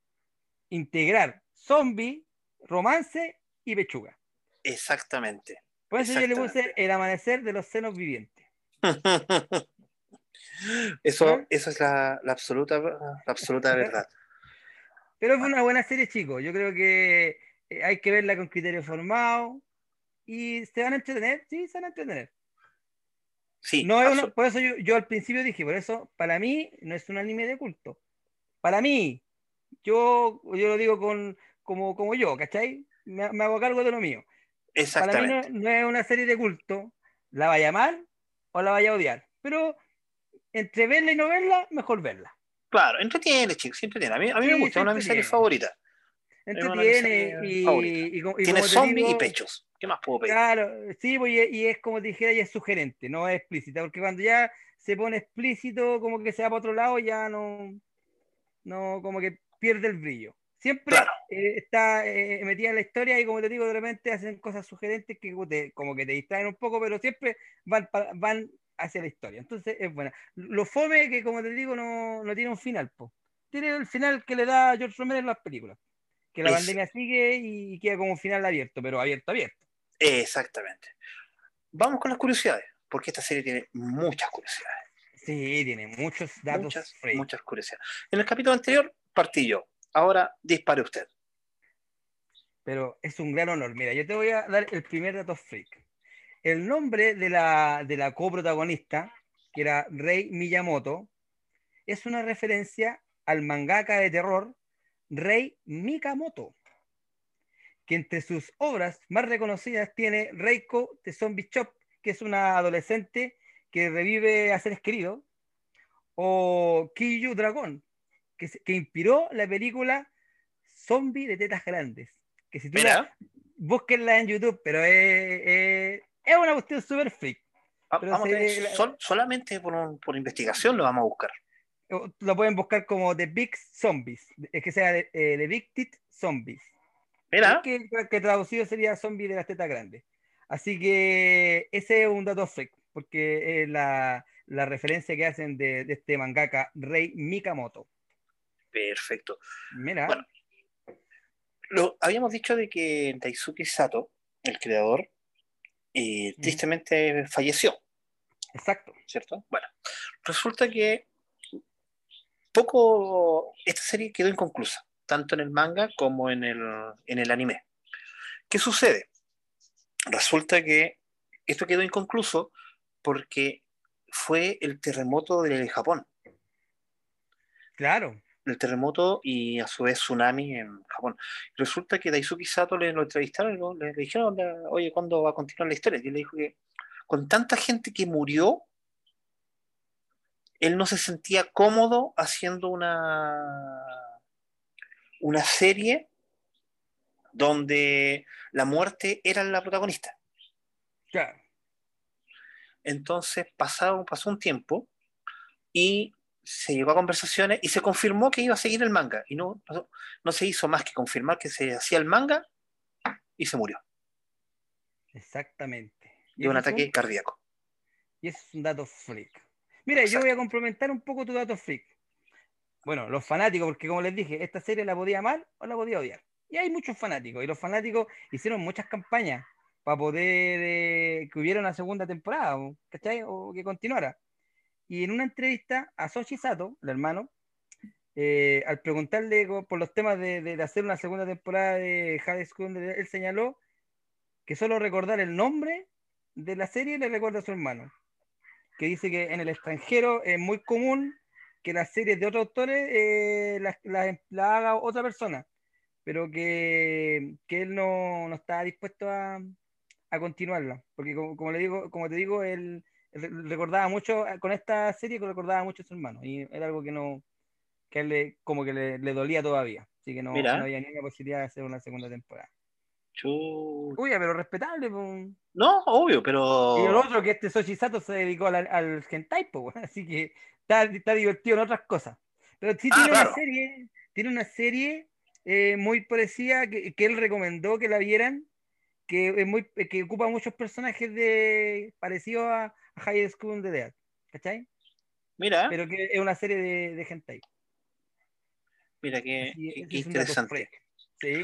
integrar zombie, romance y pechuga. Exactamente. Por eso yo le puse el amanecer de los senos vivientes. Eso, eso es la, absoluta, absoluta verdad. Pero es una buena serie, chicos. Yo creo que eh, hay que verla con criterio formado y se van a entretener, sí, se van a entretener. Sí, no es por eso yo, al principio dije, por eso para mí no es un anime de culto. Para mí, yo, yo lo digo con, como, como yo, ¿cachai? Me, me hago cargo de lo mío. Para mí no, es una serie de culto. La vaya a amar o la vaya a odiar. Pero entre verla y no verla, mejor verla. Claro, entretiene, chicos, entretiene. A mí, a mí me gusta, es una de mis series favoritas. Entretiene y, y, y, Tiene zombies y pechos. ¿Qué más puedo pedir? Claro, sí, pues, y, es como te dijera, ya es sugerente, no es explícita, porque cuando ya se pone explícito, como que se va para otro lado, ya no, no como que pierde el brillo. Siempre eh, está eh, metida en la historia y como te digo, de repente hacen cosas sugerentes que como que te distraen un poco, pero siempre van, van hacia la historia. Entonces es buena. Lo fome que, como te digo, no, no tiene un final, po. Tiene el final que le da George Romero en las películas. Que la pandemia sigue y queda como un final abierto, pero abierto, abierto. Exactamente. Vamos con las curiosidades, porque esta serie tiene muchas curiosidades. Sí, tiene muchos datos. Muchas, muchas curiosidades. En el capítulo anterior partí yo. Ahora dispare usted. Pero es un gran honor. Mira, yo te voy a dar el primer dato freak. El nombre de la, de la coprotagonista, que era Rei Miyamoto, es una referencia al mangaka de terror Rei Mikamoto, que entre sus obras más reconocidas tiene Reiko de Zombie Shop, que es una adolescente que revive a seres queridos, o Kiyu Dragon, que, que inspiró la película Zombie de tetas grandes. Que si tú la, búsquenla en YouTube, pero es, es, una cuestión súper freak. Vamos solamente por, por, investigación lo vamos a buscar. Lo pueden buscar como The Big Zombies, es que sea The, eh, Big Tit Zombies. Mira. Que, que, traducido sería zombie de las tetas grandes. Así que ese es un dato freak, porque es la, la referencia que hacen de, de, este mangaka Rei Mikamoto. Perfecto. Mira. Bueno, lo, habíamos dicho de que Daisuke Sato, el creador, eh, tristemente falleció. Exacto. ¿Cierto? Bueno, resulta que poco esta serie quedó inconclusa, tanto en el manga como en el, en el anime. ¿Qué sucede? Resulta que esto quedó inconcluso porque fue el terremoto de Japón. Claro el terremoto y a su vez tsunami en Japón. Resulta que Daisuke Sato le lo entrevistaron y le, dijeron, oye, ¿cuándo va a continuar la historia? Y él le dijo que con tanta gente que murió, él no se sentía cómodo haciendo una, una serie donde la muerte era la protagonista. Claro. Entonces pasado, pasó un tiempo y se llegó a conversaciones y se confirmó que iba a seguir el manga. Y no, no, se hizo más que confirmar que se hacía el manga y se murió. Exactamente. De un ataque cardíaco. Y es un dato freak. Mira, yo voy a complementar un poco tu dato freak. Bueno, los fanáticos, porque como les dije, esta serie la podía amar o la podía odiar. Y hay muchos fanáticos, y los fanáticos hicieron muchas campañas para poder eh, que hubiera una segunda temporada, ¿cachai? O que continuara. Y en una entrevista a Sochi Sato, el hermano, eh, al preguntarle por los temas de, hacer una segunda temporada de High School, él señaló que solo recordar el nombre de la serie le recuerda a su hermano. Que dice que en el extranjero es muy común que las series de otros autores eh, las la, haga otra persona, pero que, que él no, no, está dispuesto a, a continuarla. Porque como, como, le digo, como te digo, él recordaba mucho, eh, con esta serie recordaba mucho a su hermano, y era algo que no, que él le, como que le, le dolía todavía, así que no, no había ninguna posibilidad de hacer una segunda temporada. Uy, pero respetable. No, obvio, pero. Y el otro que este Sochisato se dedicó al, al hentai, así que está, está, divertido en otras cosas. Pero sí ah, tiene una serie, tiene una serie eh, muy parecida que, que, él recomendó que la vieran, que es muy, que ocupa muchos personajes de parecidos a, High School de Dead, ¿cachai? Mira. Pero que es una serie de, de hentai. Mira, qué, interesante. Sí.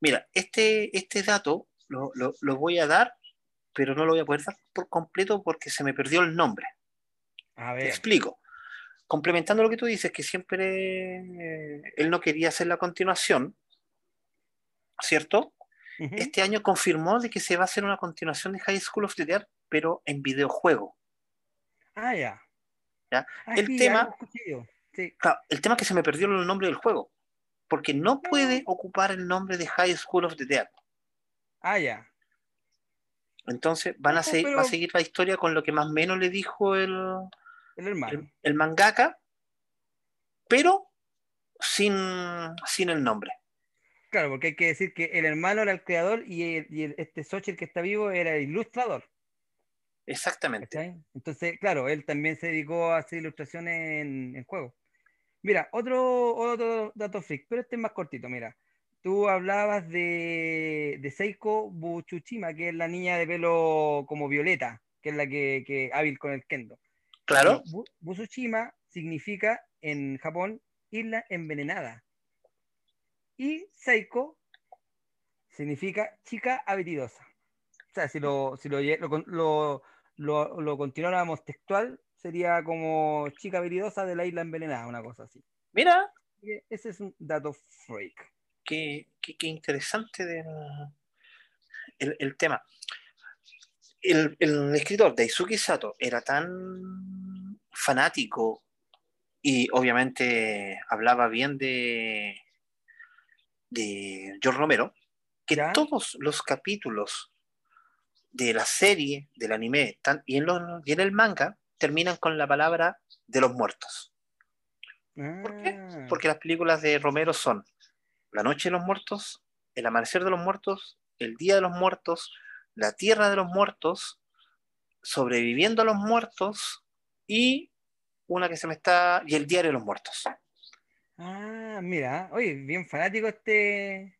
Mira, este, este dato lo, lo, voy a dar, pero no lo voy a poder dar por completo porque se me perdió el nombre. A ver. Te explico. Complementando lo que tú dices, que siempre eh, él no quería hacer la continuación, ¿cierto? Este año confirmó de que se va a hacer una continuación de High School of the Dead pero en videojuego. Ah, ya. ¿Ya? Ah, el, tema, el tema es que se me perdió el nombre del juego, porque no puede ocupar el nombre de High School of the Dead. Ah, ya. Entonces van a seguir, va a seguir la historia con lo que más o menos le dijo el, el hermano. El, mangaka, pero sin, sin el nombre. Claro, porque hay que decir que el hermano era el creador y, este Xochitl que está vivo era el ilustrador. Exactamente. Entonces, claro, él también se dedicó a hacer ilustraciones en, en juegos. Mira, otro, otro dato freak, pero este es más cortito, mira. Tú hablabas de, de Seiko Buchuchima, que es la niña de pelo como violeta, que es la que, que hábil con el kendo. Claro. Buchuchima significa en Japón isla envenenada. Y Seiko significa chica habilidosa. O sea, si lo, si lo, lo, lo, lo continuáramos textual, sería como chica habilidosa de la isla envenenada, una cosa así. Mira. Ese es un dato freak. Qué, qué, qué interesante de, el, el, tema. El, el escritor Daisuke Sato era tan fanático y obviamente hablaba bien de, de George Romero, que ¿Ya? todos los capítulos de la serie, del anime tan- y, en los- y en el manga terminan con la palabra de los muertos. ¿Por qué? Ah, Porque las películas de Romero son La Noche de los Muertos, El Amanecer de los Muertos, El Día de los Muertos, La Tierra de los Muertos, Sobreviviendo a los Muertos y una que se me está. y El Diario de los Muertos. Ah, mira, oye, bien fanático este,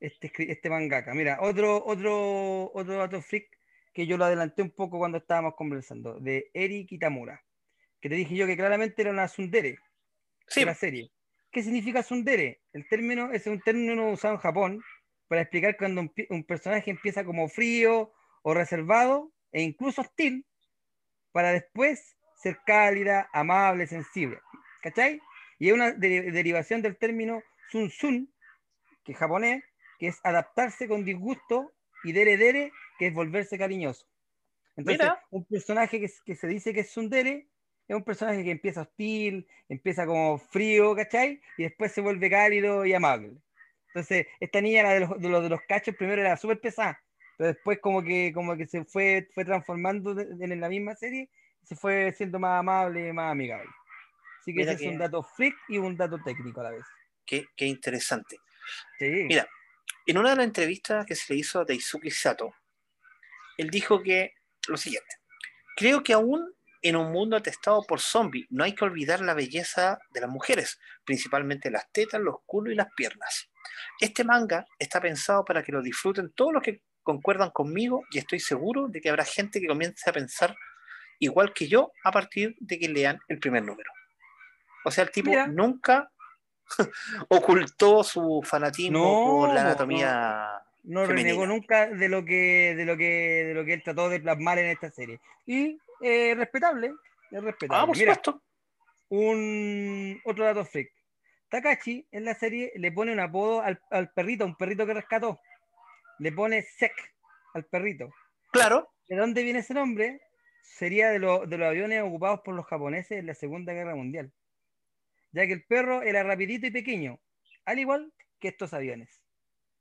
este, este mangaka. Mira, otro, otro, otro dato freak que yo lo adelanté un poco cuando estábamos conversando, de Eri Kitamura, que te dije yo que claramente era una tsundere Sí, de la serie. ¿Qué significa tsundere? El término es un término usado en Japón para explicar cuando un, un personaje empieza como frío o reservado e incluso hostil, para después ser cálida, amable, sensible. ¿Cachai? Y es una de- derivación del término sun sun, que es japonés, que es adaptarse con disgusto, y dere dere, que es volverse cariñoso. Entonces, Mira. un personaje que, que se dice que es tsundere es un personaje que empieza hostil, empieza como frío, ¿cachai? Y después se vuelve cálido y amable. Entonces, esta niña, la de los, de los, de los cachos, primero era súper pesada, pero después como que, como que se fue, fue transformando de- en la misma serie, se fue siendo más amable, más amigable. Así que Mira ese es que- un dato freak y un dato técnico a la vez. qué, qué interesante. Sí. Mira, En una de las entrevistas que se le hizo a Daisuke Sato, él dijo que lo siguiente: Creo que aún en un mundo atestado por zombies, no hay que olvidar la belleza de las mujeres, principalmente las tetas, los culos y las piernas. Este manga está pensado para que lo disfruten todos los que concuerdan conmigo y estoy seguro de que habrá gente que comience a pensar igual que yo a partir de que lean el primer número. O sea, el tipo Mira. nunca ocultó su fanatismo No, por la anatomía. no renegó nunca de lo que de lo que de lo que él trató de plasmar en esta serie. Y eh, respetable es respetable. Ah, por Mira, supuesto. un otro dato freak. Takashi en la serie le pone un apodo al, al perrito un perrito que rescató. Le pone Sek al perrito. Claro, ¿de dónde viene ese nombre? sería de, lo- de los aviones ocupados por los japoneses en la Segunda Guerra Mundial ya que el perro era rapidito y pequeño al igual que estos aviones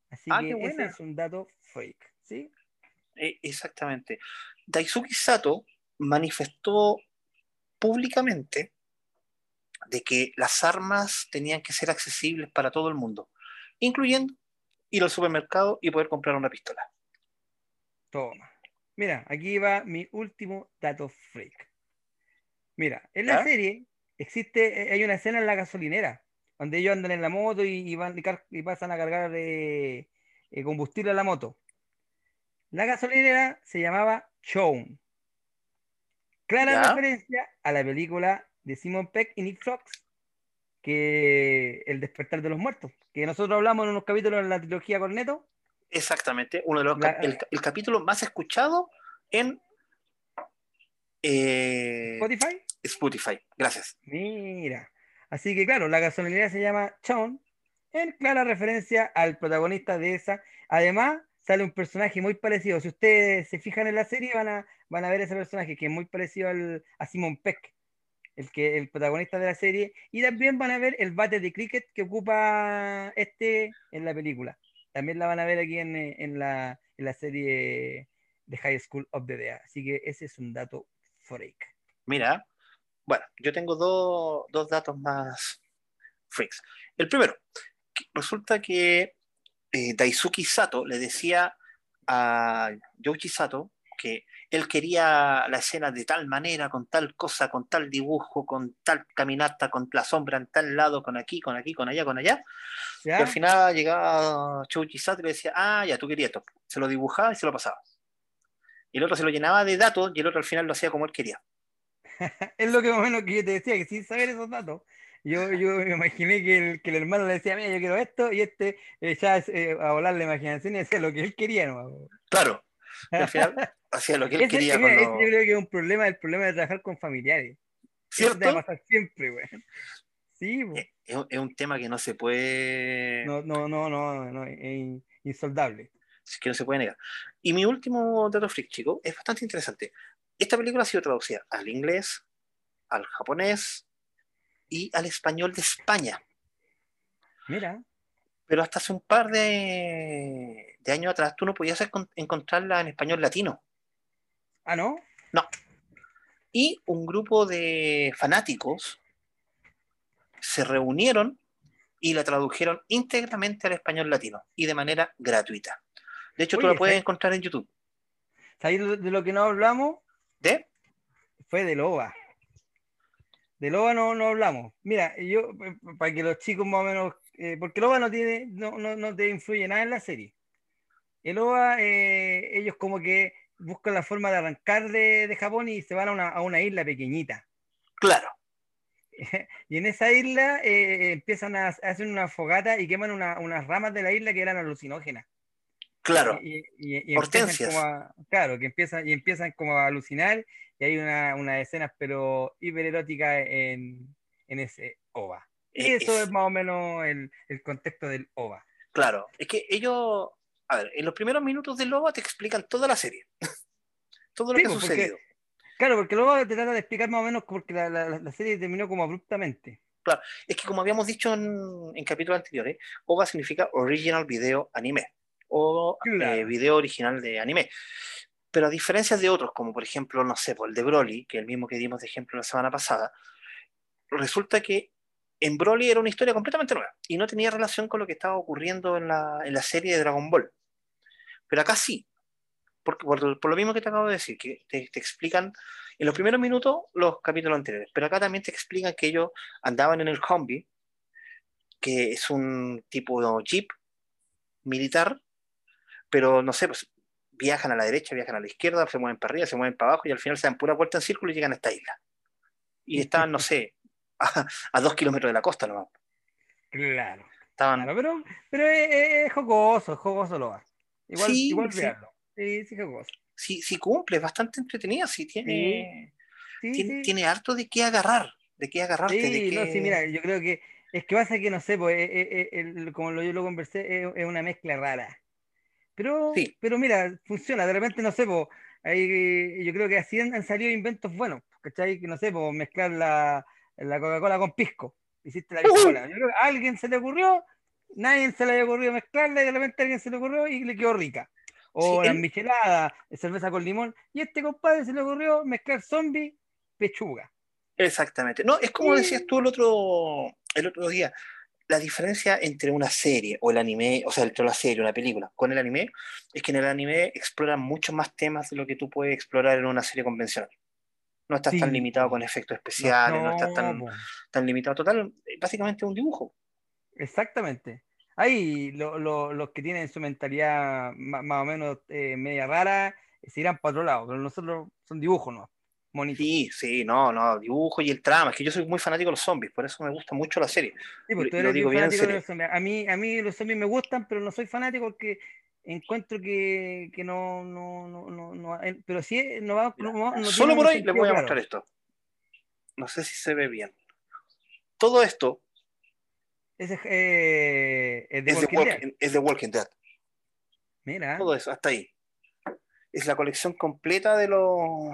así Ah, que qué ese es un dato freak ¿sí? eh, exactamente. Daisuke Sato manifestó públicamente de que las armas tenían que ser accesibles para todo el mundo, incluyendo ir al supermercado y poder comprar una pistola. Toma. Mira, aquí va mi último dato freak. Mira, en la serie existe, hay una escena en la gasolinera, donde ellos andan en la moto y, y van, y, pasan a cargar eh, eh, combustible a la moto. La gasolinera se llamaba Chown. Clara ¿Ya? referencia a la película de Simon Peck y Nick Fox, que El despertar de los muertos, que nosotros hablamos en unos capítulos en la trilogía Corneto. Exactamente, uno de los La- el capítulo más escuchado en eh, Spotify. Spotify. Gracias. Mira. Así que claro, la gasolinera se llama Sean, en clara referencia al protagonista de esa. Además, sale un personaje muy parecido. Si ustedes se fijan en la serie, van a, van a ver ese personaje que es muy parecido al, a Simon Peck, el, que, el protagonista de la serie. Y también van a ver el bate de cricket que ocupa este en la película. También la van a ver aquí en, eh, en la, en la serie de High School of the Dead. Así que ese es un dato freak. Mira, bueno, yo tengo dos, dos datos más freaks. El primero, que resulta que eh, Daisuke Sato le decía a Yoichi Sato que él quería la escena de tal manera, con tal cosa, con tal dibujo, con tal caminata, con la sombra en tal lado, con aquí, con aquí, con allá, con allá. Y al final llegaba Yoichi Sato y le decía, ah, ya, tú querías esto. Se lo dibujaba y se lo pasaba. Y el otro se lo llenaba de datos y el otro al final lo hacía como él quería. Es lo que más o menos que yo te decía, que sin saber esos datos, yo, yo me imaginé que el, que el hermano le decía, mira, yo quiero esto, y este eh, ya eh, a volar la imaginación y hacía lo que él quería. ¿no? Claro. Al final hacía lo que él Ese- quería mira, ese los- yo creo que es un problema, el problema de trabajar con familiares. Eso te va a ¿Cierto? pasar siempre, güey. Sí, po. Es, es- es un tema que no se puede, no, no, no, no, no, es in- insoldable. es que no se puede negar. Y mi último dato freak, chico, es bastante interesante. Esta película ha sido traducida al inglés, al japonés y al español de España. Mira, Pero hasta hace un par de, de años atrás tú no podías encon- encontrarla en español latino. Ah, ¿no? Y un grupo de fanáticos se reunieron y la tradujeron íntegramente al español latino y de manera gratuita. De hecho, tú la puedes ¿sabes? encontrar en YouTube. ¿Sabéis de de lo que no hablamos? ¿De? Fue de Loba. De Loba no, no hablamos. Mira, yo, eh, para que los chicos más o menos, eh, porque Loba no tiene, no, no, no te influye nada en la serie. El Loba, eh, ellos como que buscan la forma de arrancar de, de Japón y se van a una, a una isla pequeñita. Claro, Y en esa isla eh, empiezan a, a hacer una fogata y queman una- unas ramas de la isla que eran alucinógenas. Claro. Y, y- y- Hortensias. como a- claro, que empiezan, y empiezan como a alucinar y hay una, unas escenas pero hipereróticas en, en ese OVA. Y Eh, eso es- es más o menos el, el contexto del OVA. Claro, es que ellos, a ver, en los primeros minutos de Loba te explican toda la serie. Todo lo Sí, que ha pues, porque- sucedido. Claro, porque luego te trata de explicar más o menos porque la, la- la serie terminó como abruptamente. Es que como habíamos dicho en, en capítulos anteriores, OVA significa Original Video Anime o Claro. eh, video original de anime. Pero a diferencia de otros, como por ejemplo, no sé, por el de Broly, que es el mismo que dimos de ejemplo la semana pasada, resulta que en Broly era una historia completamente nueva y no tenía relación con lo que estaba ocurriendo en la, en la serie de Dragon Ball. Pero acá sí, porque, por, por lo mismo que te acabo de decir, que te, te explican en los primeros minutos los capítulos anteriores, pero acá también te explican que ellos andaban en el Humvee, que es un tipo de jeep militar, pero no sé, pues viajan a la derecha, viajan a la izquierda, se mueven para arriba, se mueven para abajo y al final se dan pura vuelta en círculo y llegan a esta isla. Y estaban, no sé, a, a dos kilómetros de la costa nomás. Claro. Estaban, Claro, pero, pero es, es- jocoso, es jocoso lo va. Igual, Sí, igual sí. Sí, sí, jocoso. sí, sí cumple, es bastante entretenida, sí tiene, Sí, tiene, tiene harto de qué agarrar, de qué agarrarte, de Sí, qué... no, sí, mira, yo creo que es que pasa que no sé, pues, eh, eh, eh, el- como lo, yo lo conversé, es, es una mezcla rara. Pero, Sí. pero mira, funciona, de repente no sé, pues, ahí, yo creo que así han, han salido inventos buenos, ¿cachai? Que no sé, pues, mezclar la, la Coca-Cola con pisco. Hiciste la piscola. Yo creo que a alguien se le ocurrió, nadie se le había ocurrido mezclarla y de repente a alguien se le ocurrió y le quedó rica. O Sí, las el- micheladas, cerveza con limón. Y a este compadre se le ocurrió mezclar zombie, pechuga. Exactamente. No, es como decías tú el otro, el otro día, la diferencia entre una serie o el anime, o sea, entre la serie, una película, con el anime, es que en el anime exploran muchos más temas de lo que tú puedes explorar en una serie convencional. No estás tan limitado con efectos especiales, no, estás tan, limitado. Total, eh, básicamente es un dibujo. Exactamente. Ahí lo- lo- los que tienen su mentalidad más, o menos eh, media rara se irán para otro lado, pero nosotros son dibujos, ¿no? Monitos. Sí, sí, no, no, dibujo y el trama. Es que yo soy muy fanático de los zombies, por eso me gusta mucho la serie. Sí, pues tú eres digo bien fanático de serio. los zombies. A mí, a mí los zombies me gustan, pero no soy fanático porque encuentro que, que no, no, no, no, no- eh, pero sí no va, no, no Solo por hoy les voy a claro. mostrar esto. No sé si se ve bien. Todo esto eh, es de es de, Walking Dead. Walking, es de Walking Dead. Mira, Todo eso, hasta ahí. Es la colección completa de los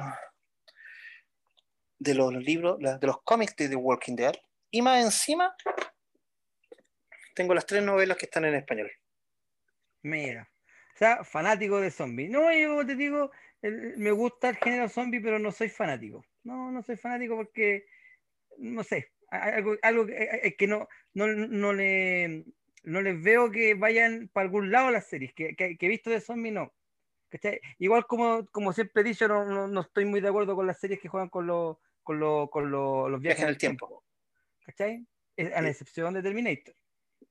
de los libros, de los cómics de The Walking Dead. Y más encima, tengo las tres novelas que están en español. mira. O sea, fanático de zombies. No, yo te digo, me gusta el género zombie, pero no soy fanático. No, no soy fanático porque, no sé, algo, algo que, que no, no, no le, no les veo que vayan para algún lado las series, que, que, que he visto de zombies, no. ¿Cachai? Igual como, como siempre he dicho, no, no, no estoy muy de acuerdo con las series que juegan con, los con, los con los, los viajes Viaje en el tiempo. ¿Cachai? Es- A la excepción de Terminator.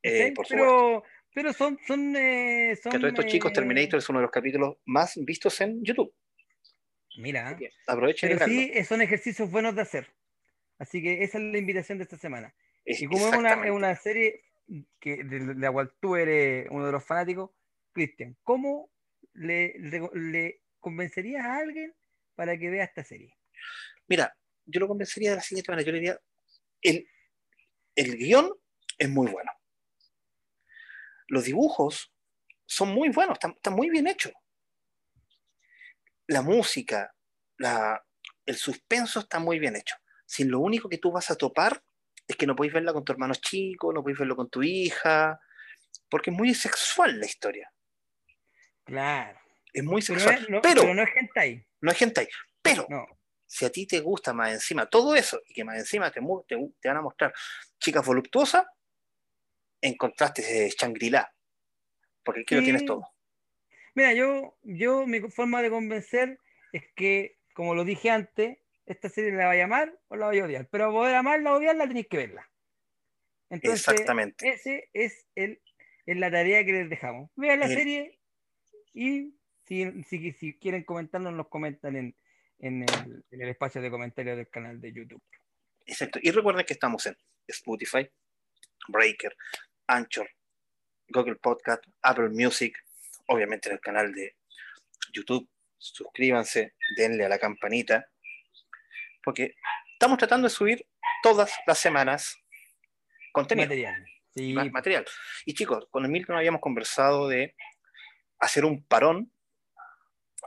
Eh, por pero, pero son, son, eh, son Que todos estos chicos, eh, Terminator es uno de los capítulos más vistos en YouTube. Mira, Aprovechen pero sí eh, son ejercicios buenos de hacer. Así que esa es la invitación de esta semana. Es- Y como es una, es una serie que, de, de la cual tú eres uno de los fanáticos, Cristian, ¿cómo le, le, le convencerías a alguien para que vea esta serie? Mira, yo lo convencería de la siguiente manera. Yo le diría, el, el guion es muy bueno. Los dibujos son muy buenos, están, están muy bien hechos. La música, la, el suspenso está muy bien hecho. Sin lo único que tú vas a topar es que no podéis verla con tu hermano chico, no podéis verlo con tu hija, porque es muy sexual la historia. Claro. Es muy Pero, sexual. no es- no- pero, pero no es hentai. no es hentai. Pero, No. Si a ti te gusta más encima todo eso y que más encima te, te, te van a mostrar chicas voluptuosas, encontraste ese Shangri-La. Porque aquí lo Sí. tienes todo. Mira, yo, yo, mi forma de convencer es que, como lo dije antes, esta serie la va a llamar o la va a odiar. Pero poder amarla o odiarla tenéis que verla. Entonces, Exactamente. ese es, el, es la tarea que les dejamos. Vean la El- serie y si, si, si quieren comentarnos, nos comentan en, en, el, en el espacio de comentarios del canal de YouTube. Exacto. Y recuerden que estamos en Spotify, Breaker, Anchor, Google Podcast, Apple Music, obviamente en el canal de YouTube. Suscríbanse, denle a la campanita, porque estamos tratando de subir todas las semanas contenido, Material. Sí, material. Y chicos, con el Milton habíamos conversado de hacer un parón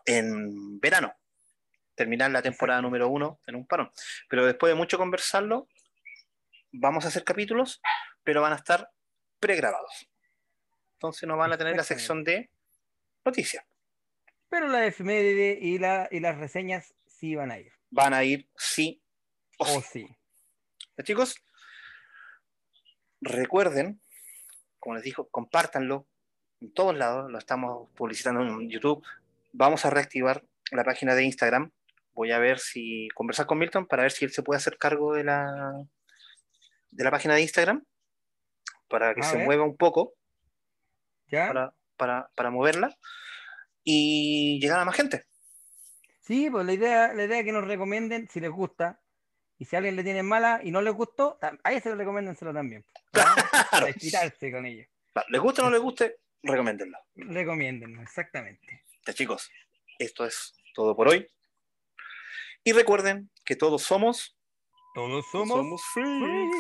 en verano, terminar la temporada número uno en un parón. Pero después de mucho conversarlo, vamos a hacer capítulos, pero van a estar pregrabados. Entonces no van a tener la sección de noticias. pero la efeméride y, la, y las reseñas sí van a ir. Van a ir sí o sí. O sí. Chicos, recuerden, como les digo, compártanlo en todos lados, lo estamos publicitando en YouTube. Vamos a reactivar la página de Instagram. Voy a ver si conversar con Milton para ver si él se puede hacer cargo de la de la página de Instagram para que A se ver. mueva un poco ¿Ya? para, para, para moverla y llegar a más gente. Sí, pues la idea, la idea es que nos recomienden si les gusta. Y si a alguien le tiene mala y no les gustó, a ese recomiéndenselo también. Para desquitarse con ellos. Va, Les guste o no les guste, recomiéndenlo. Recomiéndenlo, exactamente. Ya, chicos, esto es todo por hoy. Y recuerden que todos somos Todos somos, freaks. freaks.